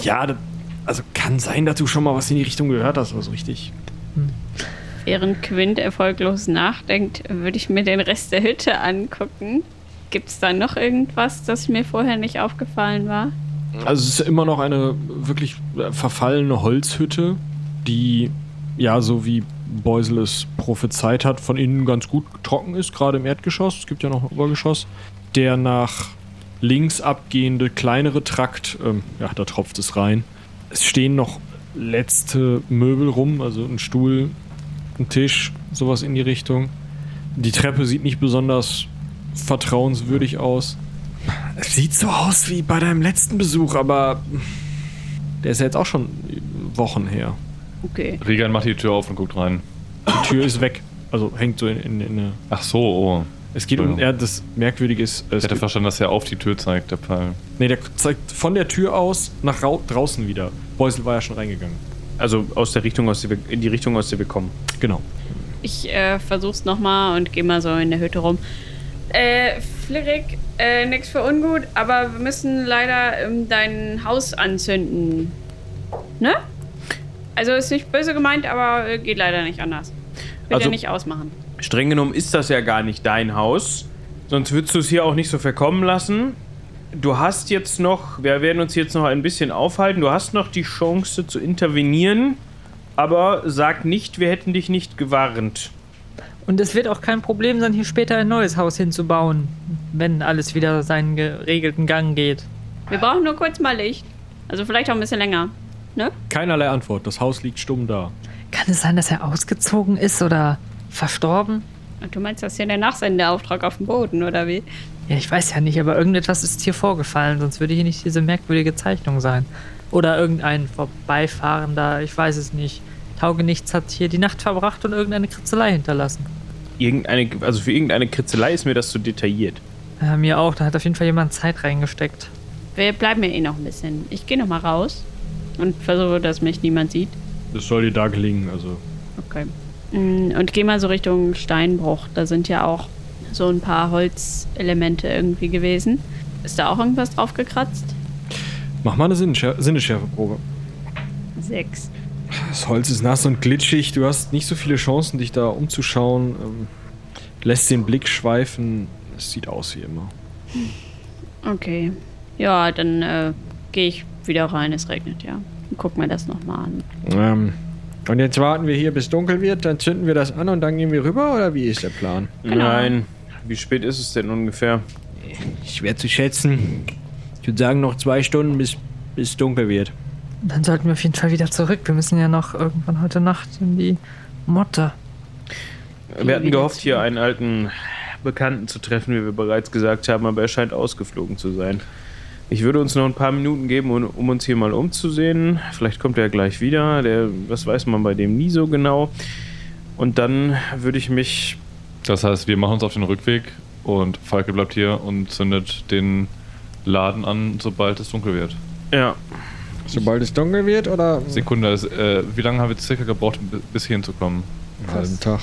Ja, das, also kann sein, dass du schon mal was in die Richtung gehört hast, aber so richtig. Während Quint erfolglos nachdenkt, würde ich mir den Rest der Hütte angucken. Gibt es da noch irgendwas, das mir vorher nicht aufgefallen war? Also es ist immer noch eine wirklich äh, verfallene Holzhütte, die ja so wie Beusel es prophezeit hat, von innen ganz gut trocken ist, gerade im Erdgeschoss. Es gibt ja noch ein Obergeschoss. Der nach links abgehende kleinere Trakt, ähm, ja, da tropft es rein. Es stehen noch letzte Möbel rum, also ein Stuhl, ein Tisch, sowas in die Richtung. Die Treppe sieht nicht besonders vertrauenswürdig aus. Es sieht so aus wie bei deinem letzten Besuch, aber der ist ja jetzt auch schon Wochen her. Okay. Regan macht die Tür auf und guckt rein. Die Tür ist weg. Also hängt so in, in, in eine. Ach so, oh. Es geht um. Ja, das Merkwürdige ist. Ich hatte verstanden, dass er auf die Tür zeigt, der Pfeil. nee, der zeigt von der Tür aus nach rau draußen wieder. Beusel war ja schon reingegangen. Also aus der Richtung, aus der wir, in die Richtung, aus der wir kommen. Genau. Ich äh, versuch's nochmal und gehe mal so in der Hütte rum. Äh, Flirik, äh, nix für ungut, aber wir müssen leider ähm, dein Haus anzünden. Ne? Also ist nicht böse gemeint, aber äh, geht leider nicht anders. Will Also- ja nicht ausmachen. Streng genommen ist das ja gar nicht dein Haus. Sonst würdest du es hier auch nicht so verkommen lassen. Du hast jetzt noch, wir werden uns jetzt noch ein bisschen aufhalten, du hast noch die Chance zu intervenieren, aber sag nicht, wir hätten dich nicht gewarnt. Und es wird auch kein Problem sein, hier später ein neues Haus hinzubauen, wenn alles wieder seinen geregelten Gang geht. Wir brauchen nur kurz mal Licht. Also vielleicht auch ein bisschen länger. Ne? Keinerlei Antwort. Das Haus liegt stumm da. Kann es sein, dass er ausgezogen ist oder verstorben? Und du meinst, das ist ja der Nachsendeauftrag auf dem Boden, oder wie? Ja, ich weiß ja nicht, aber irgendetwas ist hier vorgefallen, sonst würde hier nicht diese merkwürdige Zeichnung sein. Oder irgendein Vorbeifahrender, ich weiß es nicht. Taugenichts hat hier die Nacht verbracht und irgendeine Kritzelei hinterlassen. Irgendeine, also für irgendeine Kritzelei ist mir das zu detailliert. Äh, mir auch, da hat auf jeden Fall jemand Zeit reingesteckt. Wir bleiben ja eh noch ein bisschen. Ich gehe noch mal raus und versuche, dass mich niemand sieht. Das soll dir da gelingen. Also Okay. Mm, Und gehe mal so Richtung Steinbruch. Da sind ja auch so ein paar Holzelemente irgendwie gewesen. Ist da auch irgendwas drauf gekratzt? mach mal eine Sinnesschär Sinnesschärfeprobe. Sechs. Das Holz ist nass und glitschig. Du hast nicht so viele Chancen, dich da umzuschauen. Ähm, lässt den Blick schweifen. Es sieht aus wie immer. Okay. Ja, dann äh, gehe ich wieder rein. Es regnet ja. Und guck mir das nochmal an. Ähm, und jetzt warten wir hier, bis dunkel wird. Dann zünden wir das an und dann gehen wir rüber. Oder wie ist der Plan? Genau. Nein. Wie spät ist es denn ungefähr? Schwer zu schätzen. Ich würde sagen, noch zwei Stunden, bis es dunkel wird. Dann sollten wir auf jeden Fall wieder zurück. Wir müssen ja noch irgendwann heute Nacht in die Motte. Wir hatten gehofft, hier einen alten Bekannten zu treffen, wie wir bereits gesagt haben, aber er scheint ausgeflogen zu sein. Ich würde uns noch ein paar Minuten geben, um, um uns hier mal umzusehen. Vielleicht kommt er gleich wieder. Der, das weiß man bei dem nie so genau. Und dann würde ich mich. Das heißt, wir machen uns auf den Rückweg und Falke bleibt hier und zündet den Laden an, sobald es dunkel wird. Ja, Sobald es dunkel wird oder Sekunde, ist, äh, wie lange haben wir circa gebraucht, bi- bis hierhin zu kommen? einen halben Tag.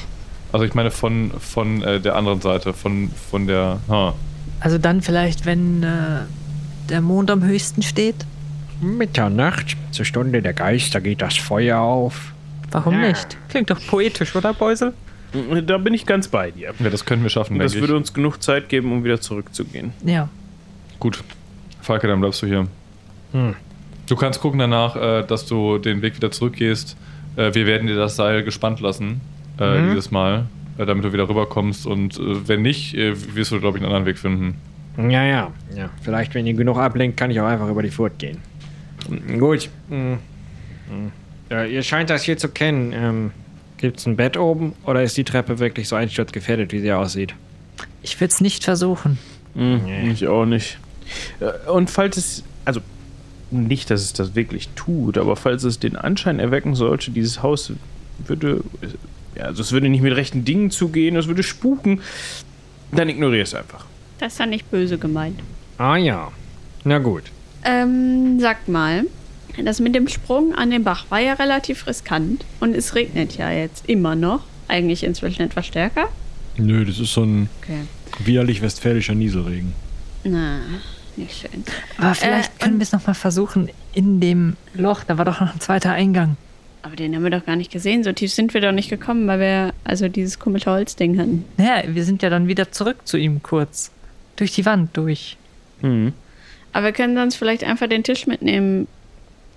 Also ich meine von, von äh, der anderen Seite, von, von der... Ha. Also dann vielleicht, wenn äh, der Mond am höchsten steht? Mitternacht, zur Stunde der Geister geht das Feuer auf. Warum Ja. nicht? Klingt doch poetisch, oder Beusel? da bin ich ganz bei dir. Ja, das können wir schaffen, das denke würde ich. uns genug Zeit geben, um wieder zurückzugehen. Ja. Gut. Falke, dann bleibst du hier. Hm. Du kannst gucken danach, äh, dass du den Weg wieder zurückgehst. Äh, wir werden dir das Seil gespannt lassen, äh, Mhm. dieses Mal, damit du wieder rüberkommst. Und wenn nicht, wirst du, glaube ich, einen anderen Weg finden. Ja, ja, ja. Vielleicht, wenn ihr genug ablenkt, kann ich auch einfach über die Furt gehen. Gut. Mm, mm. Ja, ihr scheint das hier zu kennen. Ähm, gibt's ein Bett oben oder ist die Treppe wirklich so einsturzgefährdet, wie sie aussieht? Ich will es nicht versuchen. Hm, Nee. Ich auch nicht. Äh, Und falls es, also nicht, dass es das wirklich tut, aber falls es den Anschein erwecken sollte, dieses Haus würde, ja, also es würde nicht mit rechten Dingen zugehen, es würde spuken, dann ignoriere es einfach. Das ist ja nicht böse gemeint. Ah ja. Na gut. Ähm, sagt mal, das mit dem Sprung an den Bach war ja relativ riskant und es regnet ja jetzt immer noch. Eigentlich inzwischen etwas stärker. Nö, das ist so ein Okay. widerlich westfälischer Nieselregen. Na, nicht schön. Aber vielleicht Äh, können wir es nochmal versuchen in dem Loch. Da war doch noch ein zweiter Eingang. Aber den haben wir doch gar nicht gesehen. So tief sind wir doch nicht gekommen, weil wir also dieses komische Holzding hatten. Naja, wir sind ja dann wieder zurück zu ihm kurz. Durch die Wand durch. Hm. Aber wir können sonst vielleicht einfach den Tisch mitnehmen,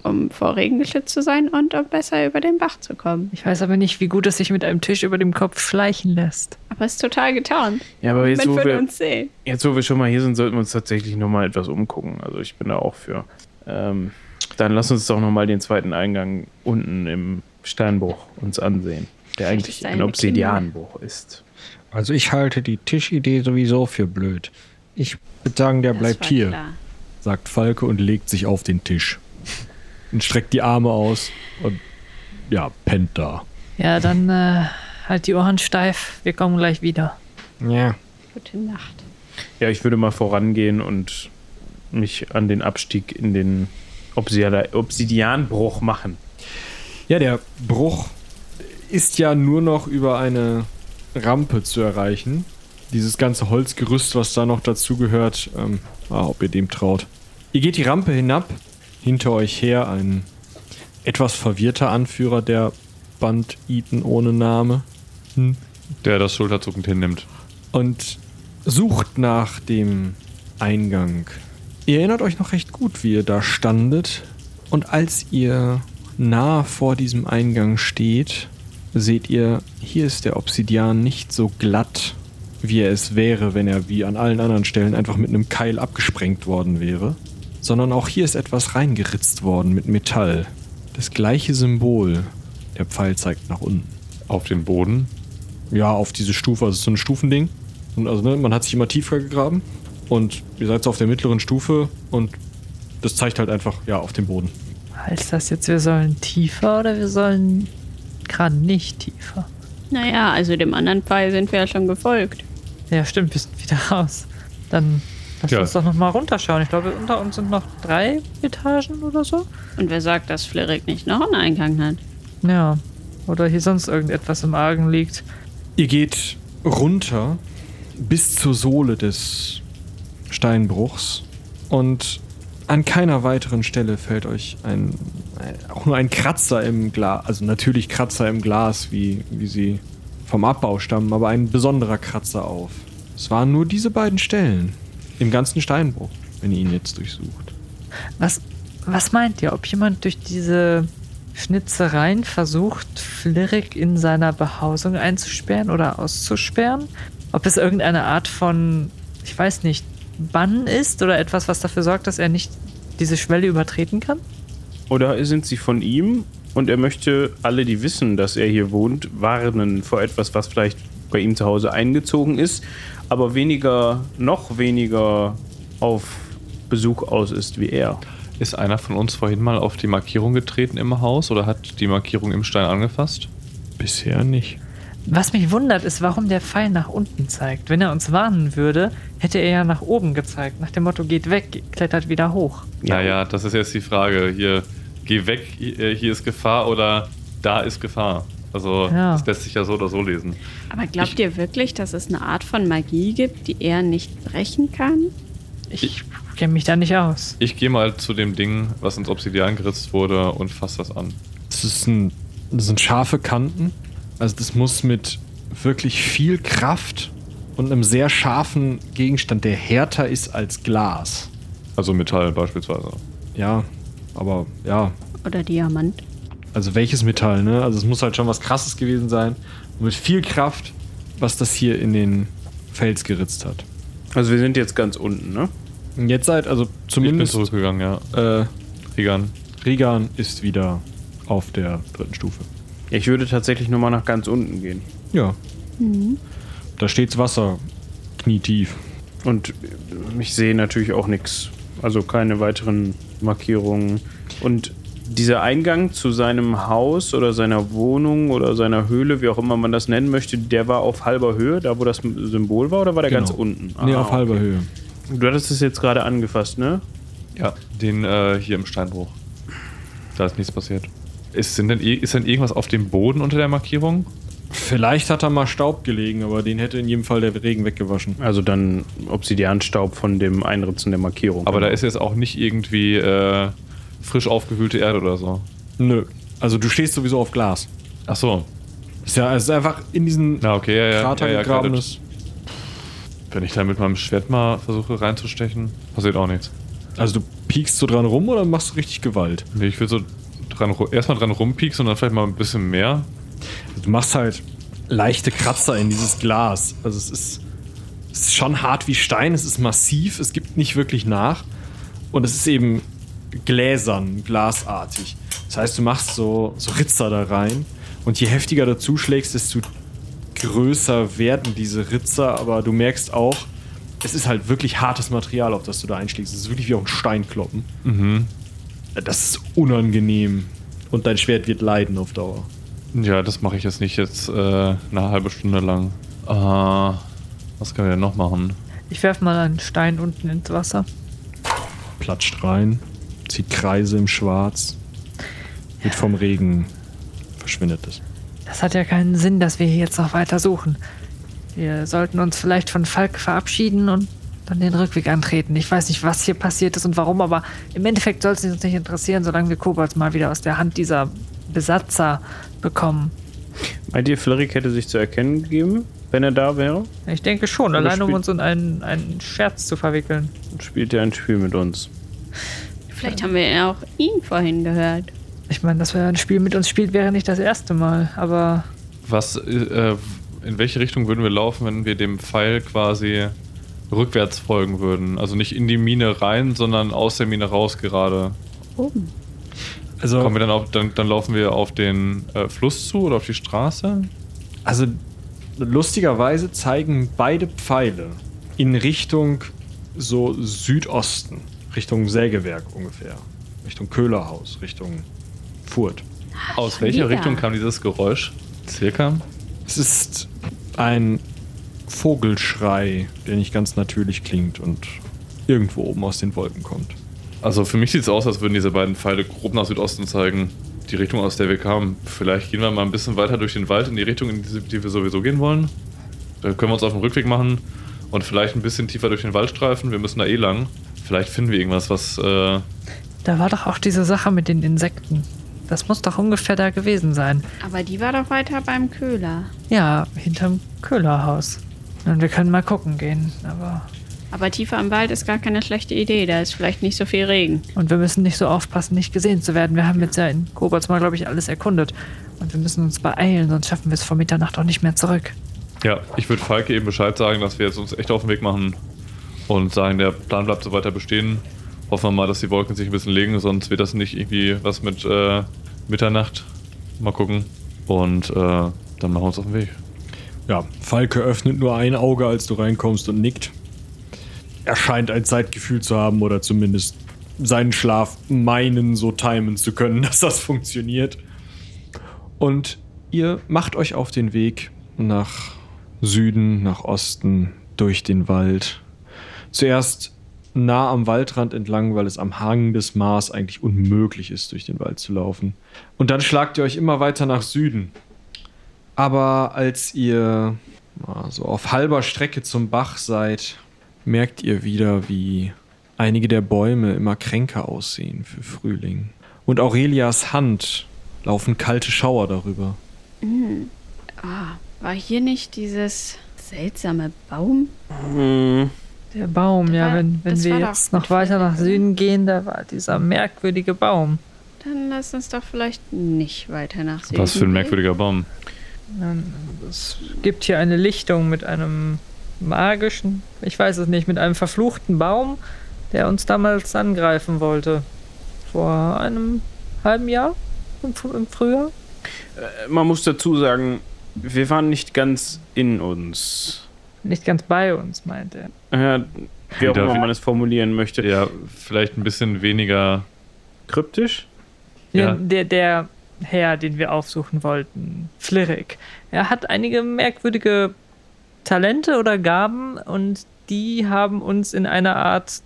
um vor Regen geschützt zu sein und um besser über den Bach zu kommen. Ich weiß aber nicht, wie gut es sich mit einem Tisch über dem Kopf schleichen lässt. Aber es ist total getan. Ja, aber jetzt wo, wir, uns sehen. jetzt, wo wir schon mal hier sind, sollten wir uns tatsächlich noch mal etwas umgucken. Also ich bin da auch für. Ähm, dann lass uns doch noch mal den zweiten Eingang unten im Steinbruch uns ansehen, der eigentlich ein Obsidianbruch ist. Also ich halte die Tischidee sowieso für blöd. Ich würde sagen, der Das bleibt hier. klar. sagt Falke und legt sich auf den Tisch. Und streckt die Arme aus und ja, pennt da. Ja, dann äh, halt die Ohren steif. Wir kommen gleich wieder. Ja. Gute Nacht. Ja, ich würde mal vorangehen und mich an den Abstieg in den Obsidia- Obsidianbruch machen. Ja, der Bruch ist ja nur noch über eine Rampe zu erreichen. Dieses ganze Holzgerüst, was da noch dazu gehört, ähm, ah, ob ihr dem traut. Ihr geht die Rampe hinab, hinter euch her ein etwas verwirrter Anführer der Banditen ohne Name. Hm. Der das schulterzuckend hinnimmt. und sucht nach dem Eingang. Ihr erinnert euch noch recht gut, wie ihr da standet. Und als ihr nah vor diesem Eingang steht, seht ihr, hier ist der Obsidian nicht so glatt, wie er es wäre, wenn er wie an allen anderen Stellen einfach mit einem Keil abgesprengt worden wäre, sondern auch hier ist etwas reingeritzt worden mit Metall. Das gleiche Symbol. Der Pfeil zeigt nach unten. Auf den Boden. Ja, auf diese Stufe, also es ist so ein Stufending. Und also, ne, man hat sich immer tiefer gegraben und ihr seid so auf der mittleren Stufe und das zeigt halt einfach, ja, auf dem Boden. Heißt das jetzt, wir sollen tiefer oder wir sollen gerade nicht tiefer? Naja, also dem anderen Pfeil sind wir ja schon gefolgt. Ja, stimmt, wir sind wieder raus. Dann lass Ja. uns doch nochmal runterschauen. Ich glaube, unter uns sind noch drei Etagen oder so. Und wer sagt, dass Flirik nicht noch einen Eingang hat? Ja. Oder hier sonst irgendetwas im Argen liegt. Ihr geht runter bis zur Sohle des Steinbruchs und an keiner weiteren Stelle fällt euch ein, ein auch nur ein Kratzer im Glas, also natürlich Kratzer im Glas, wie, wie sie vom Abbau stammen, aber ein besonderer Kratzer auf. Es waren nur diese beiden Stellen im ganzen Steinbruch, wenn ihr ihn jetzt durchsucht. Was, was meint ihr, ob jemand durch diese Schnitzereien versucht, Flirik in seiner Behausung einzusperren oder auszusperren? Ob es irgendeine Art von, ich weiß nicht, Bann ist oder etwas, was dafür sorgt, dass er nicht diese Schwelle übertreten kann? Oder sind sie von ihm und er möchte alle, die wissen, dass er hier wohnt, warnen vor etwas, was vielleicht bei ihm zu Hause eingezogen ist, aber weniger, noch weniger auf Besuch aus ist wie er. Ist einer von uns vorhin mal auf die Markierung getreten im Haus oder hat die Markierung im Stein angefasst? Bisher nicht. Was mich wundert, ist, warum der Pfeil nach unten zeigt. Wenn er uns warnen würde, hätte er ja nach oben gezeigt. Nach dem Motto, geht weg, klettert wieder hoch. Ja. Naja, das ist jetzt die Frage. Hier, geh weg, hier hier ist Gefahr oder da ist Gefahr. Also, Ja. das lässt sich ja so oder so lesen. Aber glaubt ihr wirklich, dass es eine Art von Magie gibt, die er nicht brechen kann? Ich kenne mich da nicht aus. Ich gehe mal zu dem Ding, was ins Obsidian geritzt wurde und fasse das an. Das, ist ein, das sind scharfe Kanten. Also das muss mit wirklich viel Kraft und einem sehr scharfen Gegenstand, der härter ist als Glas. Also Metall beispielsweise. Ja, aber ja, Oder Diamant? Also welches Metall, ne? Also es muss halt schon was krasses gewesen sein. Und mit viel Kraft, was das hier in den Fels geritzt hat. Also wir sind jetzt ganz unten, ne? Jetzt seid, also Ich bin zumindest zurückgegangen, ja. äh, Regan. Regan ist wieder auf der dritten Stufe. Ich würde tatsächlich nochmal nach ganz unten gehen. Ja. Da steht's Wasser, knietief. Und ich sehe natürlich auch nichts. Also keine weiteren Markierungen. Und dieser Eingang zu seinem Haus oder seiner Wohnung oder seiner Höhle, wie auch immer man das nennen möchte, der war auf halber Höhe, da wo das Symbol war, oder war der Genau. ganz unten? nee, Ah, auf halber okay. Höhe. Du hattest es jetzt gerade angefasst, ne? Ja, den äh, hier im Steinbruch. Da ist nichts passiert. Ist, denn, ist denn irgendwas auf dem Boden unter der Markierung? Vielleicht hat da mal Staub gelegen, aber den hätte in jedem Fall der Regen weggewaschen. Also dann Obsidianstaub von dem Einritzen der Markierung. Aber da ist jetzt auch nicht irgendwie äh, frisch aufgewühlte Erde oder so. Nö. Also du stehst sowieso auf Glas. Ach so. Ist ja, es ist einfach in diesen Na, okay, ja, ja. Krater ja, ja, klar, gegraben das- ist. Wenn ich da mit meinem Schwert mal versuche reinzustechen, passiert auch nichts. Also du piekst so dran rum oder machst du richtig Gewalt? Nee, ich will so dran, erstmal dran rumpieksen und dann vielleicht mal ein bisschen mehr. Du machst halt leichte Kratzer in dieses Glas. Also es ist, es ist schon hart wie Stein, es ist massiv, es gibt nicht wirklich nach. Und es ist eben gläsern, glasartig. Das heißt, du machst so, so Ritzer da rein. Und je heftiger du zuschlägst, desto größer werden diese Ritzer. Aber du merkst auch, es ist halt wirklich hartes Material, auf das du da einschlägst. Es ist wirklich wie auf einen Steinkloppen. Mhm. Das ist unangenehm. Und dein Schwert wird leiden auf Dauer. Ja, das mache ich jetzt nicht jetzt äh, eine halbe Stunde lang. Äh, was können wir denn noch machen? Ich werf mal einen Stein unten ins Wasser. platscht rein, zieht Kreise im Schwarz, wird vom Regen verschwindet es. Das hat ja keinen Sinn, dass wir hier jetzt noch weiter suchen. Wir sollten uns vielleicht von Falk verabschieden und dann den Rückweg antreten. Ich weiß nicht, was hier passiert ist und warum, aber im Endeffekt soll es uns nicht interessieren, solange wir Kobolds mal wieder aus der Hand dieser Besatzer bekommen. Meint ihr, Flirik hätte sich zu erkennen gegeben, wenn er da wäre? Ich denke schon, Oder allein um uns in einen, einen Scherz zu verwickeln. Und spielt er ein Spiel mit uns? Vielleicht haben wir ja auch ihn vorhin gehört. Ich meine, dass er ein Spiel mit uns spielt, wäre nicht das erste Mal, aber Was, äh, in welche Richtung würden wir laufen, wenn wir dem Pfeil quasi rückwärts folgen würden? Also nicht in die Mine rein, sondern aus der Mine raus gerade. Oben. Also, Kommen wir dann auf, dann, dann laufen wir auf den äh, Fluss zu oder auf die Straße? also lustigerweise zeigen beide Pfeile in Richtung so Südosten, Richtung Sägewerk ungefähr, Richtung Köhlerhaus, Richtung Furt. Aus welcher wieder. Richtung kam dieses Geräusch? Circa? Es ist ein Vogelschrei, der nicht ganz natürlich klingt und irgendwo oben aus den Wolken kommt. Also für mich sieht es aus, als würden diese beiden Pfeile grob nach Südosten zeigen. Die Richtung, aus der wir kamen. Vielleicht gehen wir mal ein bisschen weiter durch den Wald in die Richtung, in die, die wir sowieso gehen wollen. Da können wir uns auf den Rückweg machen und vielleicht ein bisschen tiefer durch den Wald streifen. Wir müssen da eh lang. Vielleicht finden wir irgendwas, was. Äh, da war doch auch diese Sache mit den Insekten. Das muss doch ungefähr da gewesen sein. Aber die war doch weiter beim Köhler. Ja, hinterm Köhlerhaus. Und wir können mal gucken gehen, aber. Aber tiefer im Wald ist gar keine schlechte Idee. Da ist vielleicht nicht so viel Regen. Und wir müssen nicht so aufpassen, nicht gesehen zu werden. Wir haben jetzt ja in Kobolds mal, glaube ich, alles erkundet. Und wir müssen uns beeilen, sonst schaffen wir es vor Mitternacht auch nicht mehr zurück. ja, ich würde Falke eben Bescheid sagen, dass wir jetzt uns echt auf den Weg machen und sagen, der Plan bleibt so weiter bestehen. Hoffen wir mal, dass die Wolken sich ein bisschen legen, sonst wird das nicht irgendwie was mit äh, Mitternacht. Mal gucken. Und äh, dann machen wir uns auf den Weg. Ja, Falke öffnet nur ein Auge, als du reinkommst und nickt. Er scheint ein Zeitgefühl zu haben oder zumindest seinen Schlaf meinen, so timen zu können, dass das funktioniert. Und ihr macht euch auf den Weg nach Süden, nach Osten, durch den Wald. Zuerst nah am Waldrand entlang, weil es am Hang des Mars eigentlich unmöglich ist, durch den Wald zu laufen. Und dann schlagt ihr euch immer weiter nach Süden. Aber als ihr so auf halber Strecke zum Bach seid, merkt ihr wieder, wie einige der Bäume immer kränker aussehen für Frühling. Und Aurelias Hand laufen kalte Schauer darüber. Ah, war hier nicht dieses seltsame Baum? Der Baum, ja, war- wenn, wenn wir jetzt noch weiter nach Süden gehen, da war dieser merkwürdige Baum. Dann lass uns doch vielleicht nicht weiter nach Süden. Was für ein gehen. merkwürdiger Baum. Es gibt hier eine Lichtung mit einem magischen, ich weiß es nicht, mit einem verfluchten Baum, der uns damals angreifen wollte. Vor einem halben Jahr im, im Frühjahr. Äh, Man muss dazu sagen, wir waren nicht ganz in uns. Nicht ganz bei uns, meint er. Ja, wie auch immer man es formulieren möchte. Ja, vielleicht ein bisschen weniger. Kryptisch? Ja. Ja. Der, der Herr, den wir aufsuchen wollten, Flirrik, er hat einige merkwürdige Talente oder Gaben und die haben uns in eine Art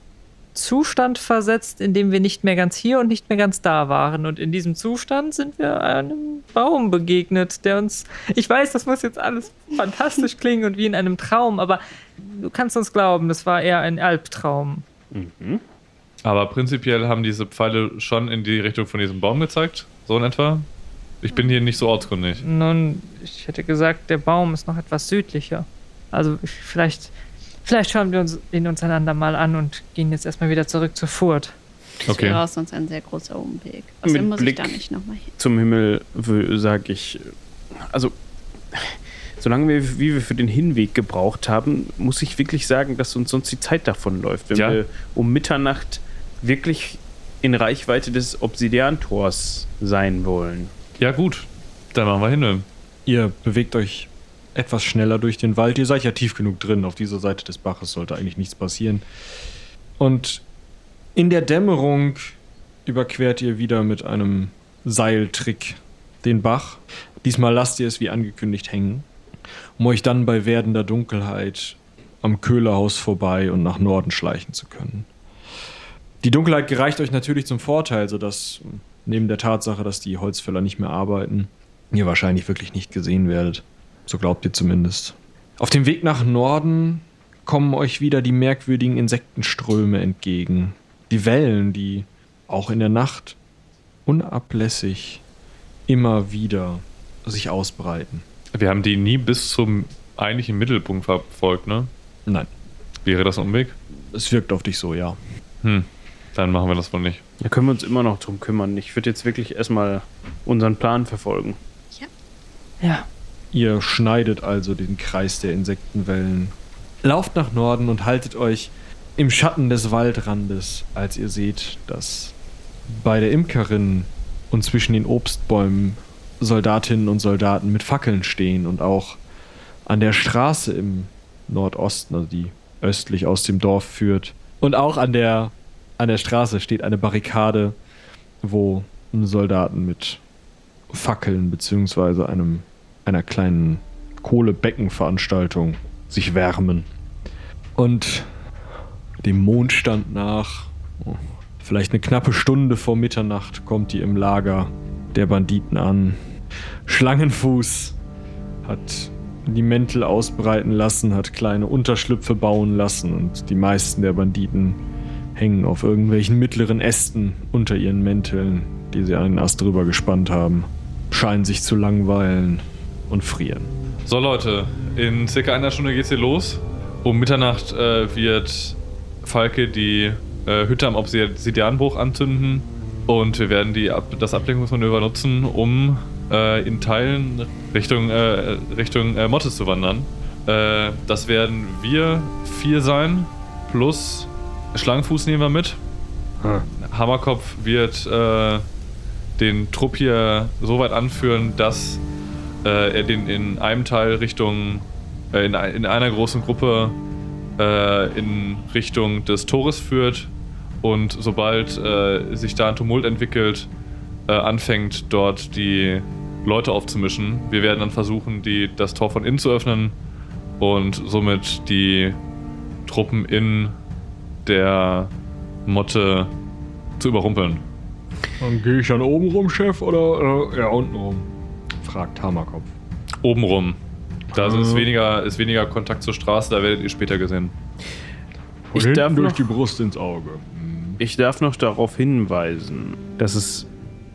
Zustand versetzt, in dem wir nicht mehr ganz hier und nicht mehr ganz da waren. Und in diesem Zustand sind wir einem Baum begegnet, der uns. Ich weiß, das muss jetzt alles fantastisch klingen und wie in einem Traum, aber du kannst uns glauben, das war eher ein Albtraum. Mhm. Aber prinzipiell haben diese Pfeile schon in die Richtung von diesem Baum gezeigt. So in etwa. Ich bin hier nicht so ortskundig. Nun, ich hätte gesagt, der Baum ist noch etwas südlicher. Also ich- vielleicht, vielleicht schauen wir uns, ihn uns einander mal an und gehen jetzt erstmal wieder zurück zur Furt. Das Okay. wäre sonst ein sehr großer Umweg. Außerdem Mit muss Blick- ich da nicht nochmal hin. Zum Himmel sage ich, also solange wir, wie wir für den Hinweg gebraucht haben, muss ich wirklich sagen, dass uns sonst die Zeit davonläuft. Wenn Ja. wir um Mitternacht wirklich in Reichweite des Obsidiantors sein wollen. Ja, gut. Dann machen wir hin. Ihr bewegt euch etwas schneller durch den Wald. Ihr seid ja tief genug drin. Auf dieser Seite des Baches sollte eigentlich nichts passieren. Und in der Dämmerung überquert ihr wieder mit einem Seiltrick den Bach. Diesmal lasst ihr es wie angekündigt hängen, um euch dann bei werdender Dunkelheit am Köhlerhaus vorbei und nach Norden schleichen zu können. Die Dunkelheit gereicht euch natürlich zum Vorteil, sodass neben der Tatsache, dass die Holzfäller nicht mehr arbeiten, ihr wahrscheinlich wirklich nicht gesehen werdet. So glaubt ihr zumindest. Auf dem Weg nach Norden kommen euch wieder die merkwürdigen Insektenströme entgegen. Die Wellen, die auch in der Nacht unablässig immer wieder sich ausbreiten. Wir haben die nie bis zum eigentlichen Mittelpunkt verfolgt, ne? Nein, Wäre das ein Umweg? es wirkt auf dich so, ja. Hm. Dann machen wir das wohl nicht. Da können wir uns immer noch drum kümmern. Ich würde jetzt wirklich erstmal unseren Plan verfolgen. Ja. Ihr schneidet also den Kreis der Insektenwellen. Lauft nach Norden und haltet euch im Schatten des Waldrandes, als ihr seht, dass bei der Imkerin und zwischen den Obstbäumen Soldatinnen und Soldaten mit Fackeln stehen und auch an der Straße im Nordosten, also die östlich aus dem Dorf führt. Und auch an der, an der Straße steht eine Barrikade, wo Soldaten mit Fackeln beziehungsweise einem, einer kleinen Kohlebeckenveranstaltung sich wärmen. Und dem Mondstand nach, oh, vielleicht eine knappe Stunde vor Mitternacht, kommt ihr im Lager der Banditen an. Schlangenfuß hat die Mäntel ausbreiten lassen, hat kleine Unterschlüpfe bauen lassen und die meisten der Banditen hängen auf irgendwelchen mittleren Ästen unter ihren Mänteln, die sie an den Ast drüber gespannt haben, scheinen sich zu langweilen und frieren. So, Leute, in circa einer Stunde geht's hier los. Um Mitternacht äh, wird Falke die äh, Hütte am Obsidianbruch anzünden und wir werden die das Ablenkungsmanöver nutzen, um äh, in Teilen Richtung, äh, Richtung äh, Mottes zu wandern. Äh, das werden wir vier sein, plus Schlangenfuß nehmen wir mit. Hammerkopf wird den Trupp hier so weit anführen, dass äh, er den in einem Teil Richtung, äh, in, in einer großen Gruppe äh, in Richtung des Tores führt und sobald äh, sich da ein Tumult entwickelt, äh, anfängt dort die Leute aufzumischen. Wir werden dann versuchen, die, das Tor von innen zu öffnen und somit die Truppen in der Motte zu überrumpeln. Dann gehe ich dann oben rum, Chef, oder äh, ja, unten rum? Fragt Hammerkopf. Obenrum. Da ist Ah. weniger, ist weniger Kontakt zur Straße, da werdet ihr später gesehen. Von Ich hinten darf durch noch- die Brust ins Auge. Ich darf noch darauf hinweisen, dass es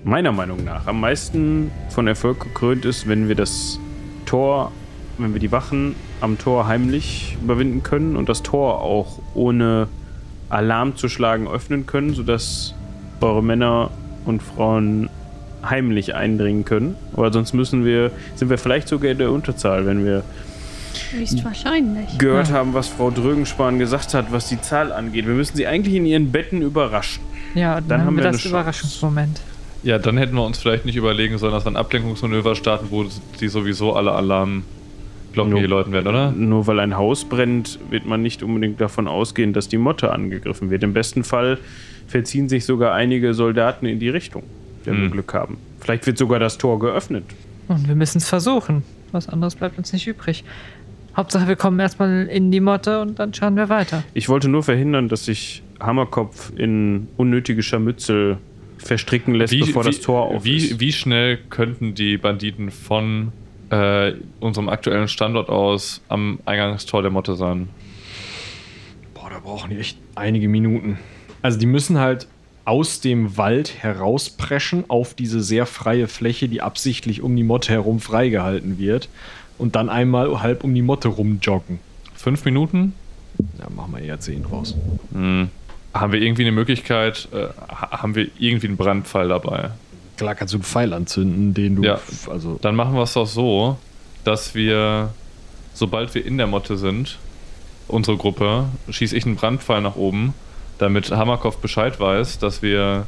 meiner Meinung nach am meisten von Erfolg gekrönt ist, wenn wir das Tor, wenn wir die Wachen am Tor heimlich überwinden können und das Tor auch ohne Alarm zu schlagen öffnen können, sodass eure Männer und Frauen heimlich eindringen können. Aber sonst müssen wir, sind wir vielleicht sogar in der Unterzahl, wenn wir Höchstwahrscheinlich. gehört haben, was Frau Drögenspahn gesagt hat, was die Zahl angeht. Wir müssen sie eigentlich in ihren Betten überraschen. Ja, dann, haben wir eine das. Überraschungsmoment. Ja, dann hätten wir uns vielleicht nicht überlegen sollen, dass wir ein Ablenkungsmanöver starten, wo die sowieso alle Alarmglocken läuten werden, oder? Nur weil ein Haus brennt, wird man nicht unbedingt davon ausgehen, dass die Motte angegriffen wird. Im besten Fall verziehen sich sogar einige Soldaten in die Richtung, wenn wir Hm. Glück haben. Vielleicht wird sogar das Tor geöffnet. Und wir müssen es versuchen. Was anderes bleibt uns nicht übrig. Hauptsache, wir kommen erstmal in die Motte und dann schauen wir weiter. Ich wollte nur verhindern, dass sich Hammerkopf in unnötige Scharmützel verstricken lässt, bevor das Tor auf wie, ist. wie schnell könnten die Banditen von äh, unserem aktuellen Standort aus am Eingangstor der Motte sein? Boah, da brauchen die echt einige Minuten. Also die müssen halt aus dem Wald herauspreschen auf diese sehr freie Fläche, die absichtlich um die Motte herum freigehalten wird. Und dann einmal halb um die Motte rumjoggen. Fünf Minuten? Ja, machen wir eher 10 draus. Hm. Haben wir irgendwie eine Möglichkeit, äh, ha- haben wir irgendwie einen Brandpfeil dabei? Klar kannst du einen Pfeil anzünden, den du. Ja. Also, Dann machen wir es doch so, dass wir, sobald wir in der Motte sind, unsere Gruppe, schieße ich einen Brandpfeil nach oben, damit Hamakov Bescheid weiß, dass wir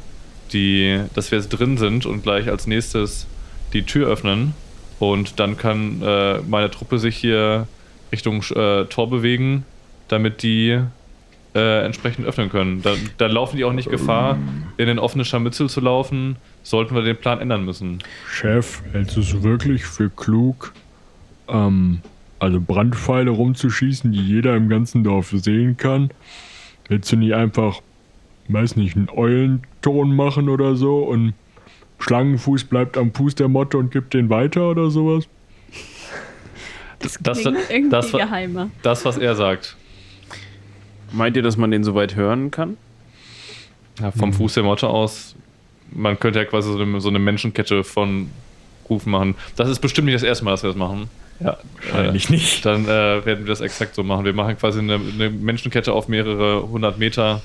die, dass wir jetzt drin sind und gleich als nächstes die Tür öffnen. Und dann kann äh, meine Truppe sich hier Richtung äh, Tor bewegen, damit die äh, entsprechend öffnen können. Dann, dann laufen die auch nicht Gefahr, in den offenen Scharmützel zu laufen, sollten wir den Plan ändern müssen. Chef, hältst du es wirklich für klug, ähm, also Brandpfeile rumzuschießen, die jeder im ganzen Dorf sehen kann? Willst du nicht einfach, weiß nicht, einen Eulenton machen oder so und Schlangenfuß bleibt am Fuß der Motte und gibt den weiter oder sowas? Das Das- das war- geheimer. Das, was er sagt. Meint ihr, dass man den so weit hören kann? Ja, vom Fuß der Motte aus, man könnte ja quasi so eine, so eine Menschenkette von Rufen machen. Das ist bestimmt nicht das erste Mal, dass wir das machen. Ja, Wahrscheinlich nicht. Dann äh, werden wir das exakt so machen. Wir machen quasi eine, eine Menschenkette auf mehrere hundert Meter.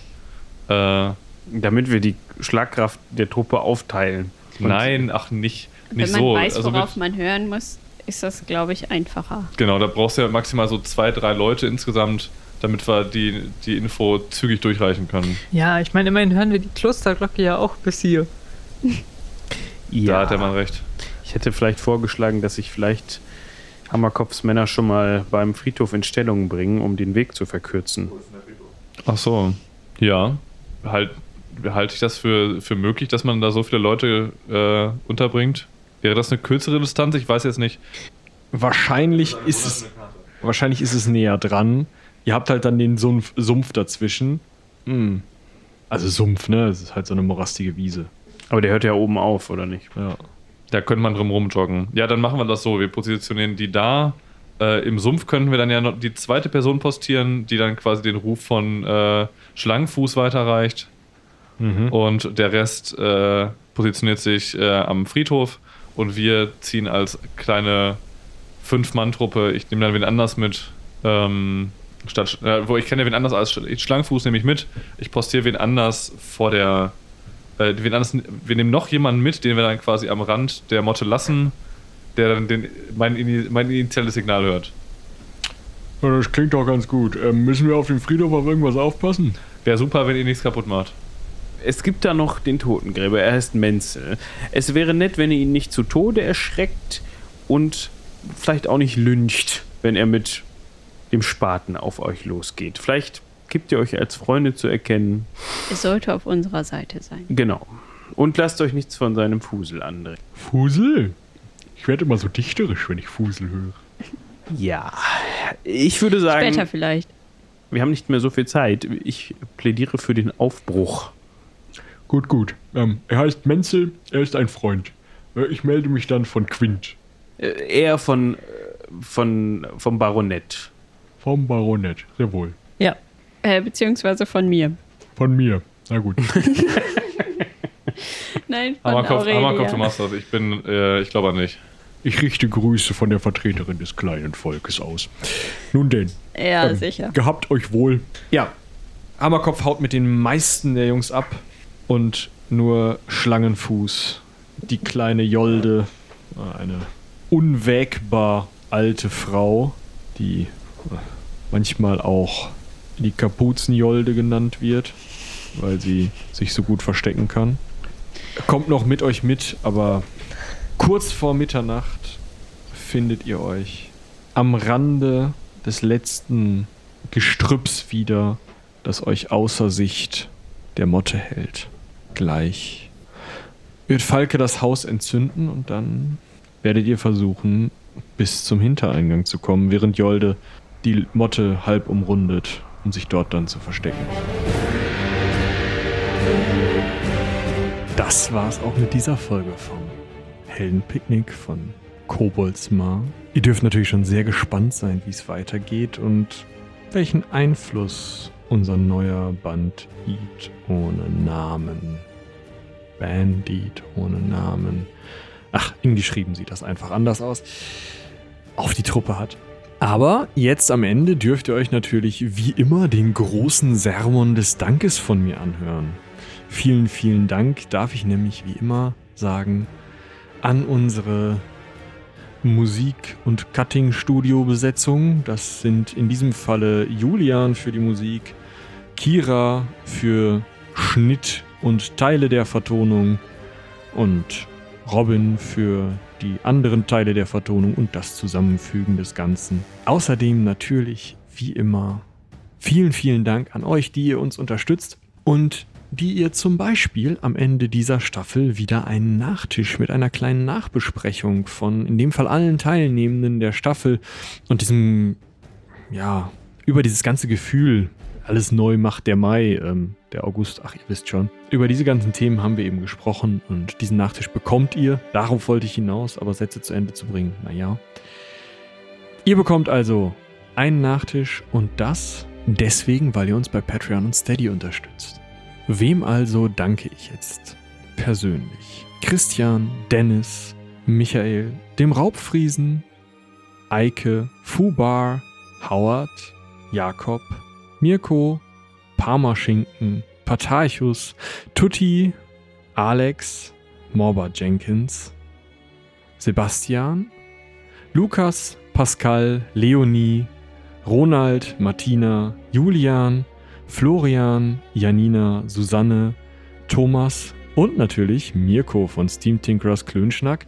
Äh, Damit wir die Schlagkraft der Truppe aufteilen. nein, ach, nicht, nicht Wenn man so. weiß, also worauf mit, man hören muss, ist das, glaube ich, einfacher. genau, da brauchst du ja maximal so zwei, drei Leute insgesamt, damit wir die, die Info zügig durchreichen können. Ja, ich meine, immerhin hören wir die Klosterglocke ja auch bis hier. Da hat der Mann recht. Ich hätte vielleicht vorgeschlagen, dass sich vielleicht Hammerkopfs Männer schon mal beim Friedhof in Stellung bringen, um den Weg zu verkürzen. Ach so. Ja. Halt, halte ich das für, für möglich, dass man da so viele Leute äh, unterbringt? Wäre das eine kürzere Distanz? Ich weiß jetzt nicht. Wahrscheinlich ist es, wahrscheinlich ist es näher dran. Ihr habt halt dann den Sumpf, Sumpf dazwischen. Hm. Also Sumpf, ne? Es ist halt so eine morastige Wiese. Aber der hört ja oben auf, oder nicht? Ja. Da könnte man drum rumjoggen. Ja, dann machen wir das so. Wir positionieren die da. Äh, Im Sumpf könnten wir dann ja noch die zweite Person postieren, die dann quasi den Ruf von äh, Schlangenfuß weiterreicht. Und der Rest äh, positioniert sich äh, am Friedhof. Und wir ziehen als kleine Fünf-Mann-Truppe. Ich nehme dann wen anders mit. Ähm, statt, äh, wo ich kenne ja wen anders als Sch- Schlangenfuß nehme ich mit. Ich postiere wen anders vor der. Äh, wen anders, wir nehmen noch jemanden mit, den wir dann quasi am Rand der Motte lassen, der dann den, mein, mein initiales Signal hört. Ja, das klingt doch ganz gut. Ähm, müssen wir auf den Friedhof auf irgendwas aufpassen? Wäre super, wenn ihr nichts kaputt macht. Es gibt da noch den Totengräber, er heißt Menzel. Es wäre nett, wenn ihr ihn nicht zu Tode erschreckt und vielleicht auch nicht lyncht, wenn er mit dem Spaten auf euch losgeht. Vielleicht gibt ihr euch als Freunde zu erkennen. Es sollte auf unserer Seite sein. Genau. Und lasst euch nichts von seinem Fusel andrehen. Fusel? Ich werde immer so dichterisch, wenn ich Fusel höre. Ja. Ich würde sagen, Später vielleicht. wir haben nicht mehr so viel Zeit. Ich plädiere für den Aufbruch. Gut, gut. Ähm, er heißt Menzel, er ist ein Freund. Äh, ich melde mich dann von Quint, Äh, eher von, äh, von, vom Baronett. vom Baronett. Sehr wohl. Ja. Äh, beziehungsweise von mir. Von mir. Na gut. Nein, von Hammerkopf, Aurelia. Hammerkopf, du machst das. Ich bin, äh, ich glaube an dich. Ich richte Grüße von der Vertreterin des kleinen Volkes aus. Nun denn, Ja, Ähm, sicher. gehabt euch wohl. Ja, Hammerkopf haut mit den meisten der Jungs ab und nur Schlangenfuß, die kleine Jolde, eine unwägbar alte Frau, die äh, manchmal auch die Kapuzenjolde genannt wird, weil sie sich so gut verstecken kann. Kommt noch mit euch mit, aber kurz vor Mitternacht findet ihr euch am Rande des letzten Gestrüpps wieder, das euch außer Sicht der Motte hält. Gleich wird Falke das Haus entzünden und dann werdet ihr versuchen, bis zum Hintereingang zu kommen, während Jolde die Motte halb umrundet, um sich dort dann zu verstecken. Das war's auch mit dieser Folge vom Heldenpicknick von Koboldsmar. Ihr dürft natürlich schon sehr gespannt sein, wie es weitergeht und welchen Einfluss unser neuer Bandit ohne Namen, Bandit ohne Namen, ach, hingeschrieben sieht das einfach anders aus, auf die Truppe hat. Aber jetzt am Ende dürft ihr euch natürlich wie immer den großen Sermon des Dankes von mir anhören. Vielen, vielen Dank darf ich nämlich wie immer sagen an unsere Musik- und Cutting-Studio-Besetzung. Das sind in diesem Falle Julian für die Musik, Kira für Schnitt und Teile der Vertonung und Robin für die anderen Teile der Vertonung und das Zusammenfügen des Ganzen. Außerdem natürlich, wie immer, vielen, vielen Dank an euch, die ihr uns unterstützt und die ihr zum Beispiel am Ende dieser Staffel wieder einen Nachtisch mit einer kleinen Nachbesprechung von in dem Fall allen Teilnehmenden der Staffel und diesem, ja, über dieses ganze Gefühl, alles neu macht der Mai, ähm, der August, ach ihr wisst schon. Über diese ganzen Themen haben wir eben gesprochen und diesen Nachtisch bekommt ihr. Darauf wollte ich hinaus, aber Sätze zu Ende zu bringen, naja. Ihr bekommt also einen Nachtisch und das deswegen, weil ihr uns bei Patreon und Steady unterstützt. Wem also danke ich jetzt persönlich? Christian, Dennis, Michael, dem Raubfriesen, Eike, Fubar, Howard, Jakob, Mirko, Parmaschinken, Patarchus, Tutti, Alex, Morba Jenkins, Sebastian, Lukas, Pascal, Leonie, Ronald, Martina, Julian, Florian, Janina, Susanne, Thomas und natürlich Mirko von Steam Tinkerers Klönschnack.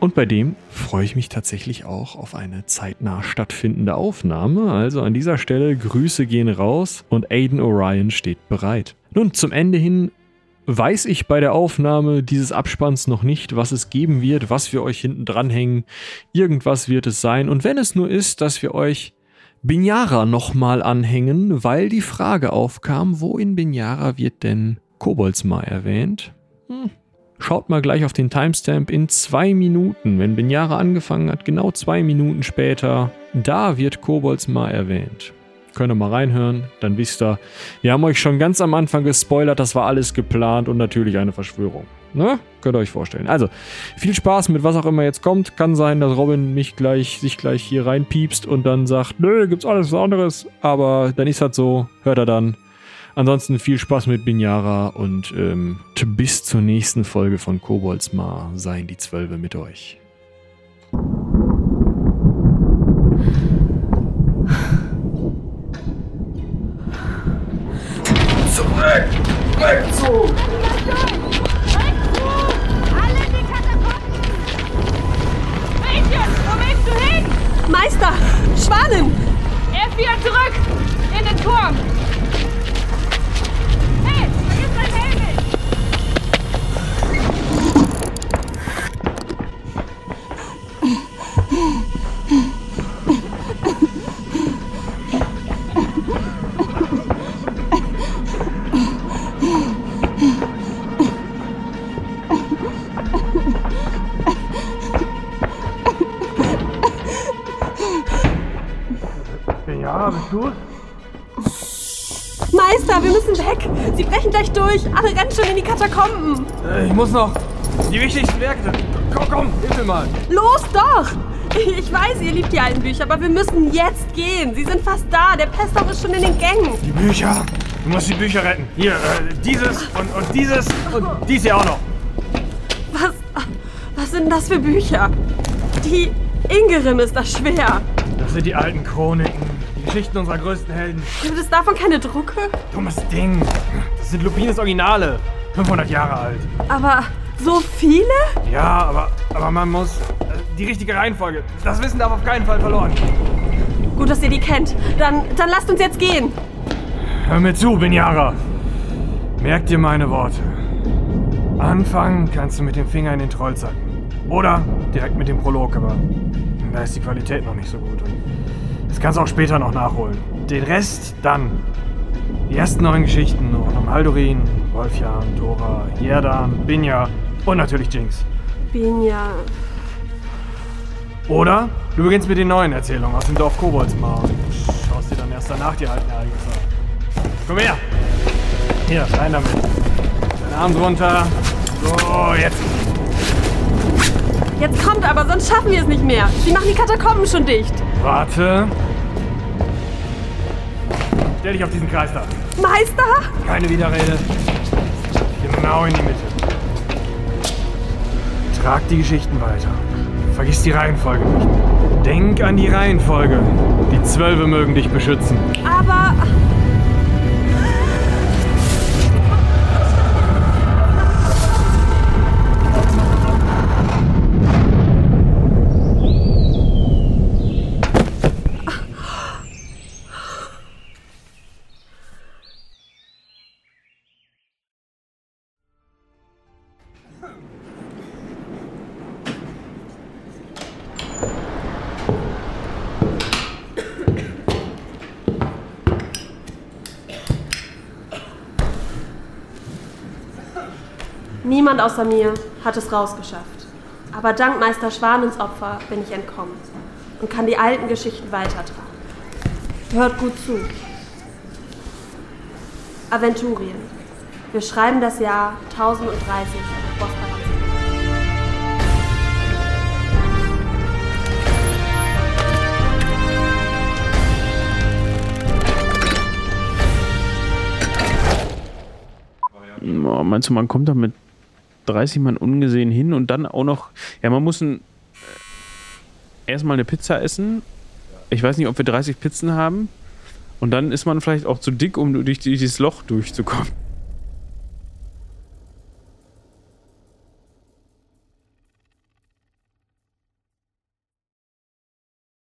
Und bei dem freue ich mich tatsächlich auch auf eine zeitnah stattfindende Aufnahme. Also an dieser Stelle Grüße gehen raus und Aiden Orion steht bereit. Nun, zum Ende hin weiß ich bei der Aufnahme dieses Abspanns noch nicht, was es geben wird, was wir euch hinten dranhängen. Irgendwas wird es sein. Und wenn es nur ist, dass wir euch Binyara nochmal anhängen, weil die Frage aufkam, wo in Binyara wird denn Koboldsmar erwähnt? Hm. Schaut mal gleich auf den Timestamp in zwei Minuten, wenn Binyara angefangen hat, genau zwei Minuten später, da wird Koboldsmar erwähnt. Könnt ihr mal reinhören, dann wisst ihr, wir haben euch schon ganz am Anfang gespoilert, das war alles geplant und natürlich eine Verschwörung. Ne? Könnt ihr euch vorstellen. Also, viel Spaß mit was auch immer jetzt kommt. Kann sein, dass Robin mich gleich, sich gleich hier reinpiepst und dann sagt, nö, gibt's alles was anderes. Aber dann ist das so, hört er dann. Ansonsten viel Spaß mit Binyara und ähm, bis zur nächsten Folge von Koboldsmar seien die Zwölfe mit euch. Alle in die Katakomben! Mädchen, wo willst du hin? Meister! Schwanen! R4 zurück! In den Turm! Rennen schon in die Katakomben! Ich muss noch die wichtigsten Werke. Komm, komm, hilf mir mal. Los doch! Ich weiß, ihr liebt die alten Bücher, aber wir müssen jetzt gehen. Sie sind fast da. Der Pesthoff ist schon in den Gängen. Die Bücher. Du musst die Bücher retten. Hier, äh, dieses und, und dieses und dies hier auch noch. Was, was sind das für Bücher? Die Ingerim ist das schwer. Das Das sind die alten Chroniken, die Geschichten unserer größten Helden. Gibt es davon keine Drucke? Dummes Ding. Das sind Lupines Originale. 500 Jahre alt. Aber so viele? Ja, aber, aber man muss. äh, Die richtige Reihenfolge. Das Wissen darf auf keinen Fall verloren. gehen. Gut, dass ihr die kennt. Dann, dann lasst uns jetzt gehen. Hör mir zu, Binyara. Merk dir meine Worte. Anfangen kannst du mit dem Finger in den Trollzacken. Oder direkt mit dem Prolog, aber da ist die Qualität noch nicht so gut. Und das kannst du auch später noch nachholen. Den Rest dann. Die ersten neun Geschichten rund um Haldorin, Wolfjan, Dora, Jerdan, Binja und natürlich Jinx. Binja. Oder du beginnst mit den neuen Erzählungen aus dem Dorf Koboldsmar und schaust dir dann erst danach die alten Ereignisse an. Komm her! Hier, rein damit. Deinen Arm drunter. So, jetzt. Jetzt kommt aber, sonst schaffen wir es nicht mehr. Sie machen die Katakomben schon dicht. Warte. Stell dich auf diesen Kreis da. Meister? Keine Widerrede. Genau in die Mitte. Trag die Geschichten weiter. Vergiss die Reihenfolge nicht. Denk an die Reihenfolge. Die Zwölfe mögen dich beschützen. Aber. Niemand außer mir hat es rausgeschafft. Aber dank Meister Schwanens Opfer bin ich entkommen und kann die alten Geschichten weitertragen. Hört gut zu. Aventurien. Wir schreiben das Jahr 1030 vor Bosporus. Oh, meinst du, man kommt da mit 30 Mann ungesehen hin und dann auch noch. Ja, man muss ein, äh, erstmal eine Pizza essen. Ich weiß nicht, ob wir 30 Pizzen haben. Und dann ist man vielleicht auch zu dick, um durch dieses Loch durchzukommen.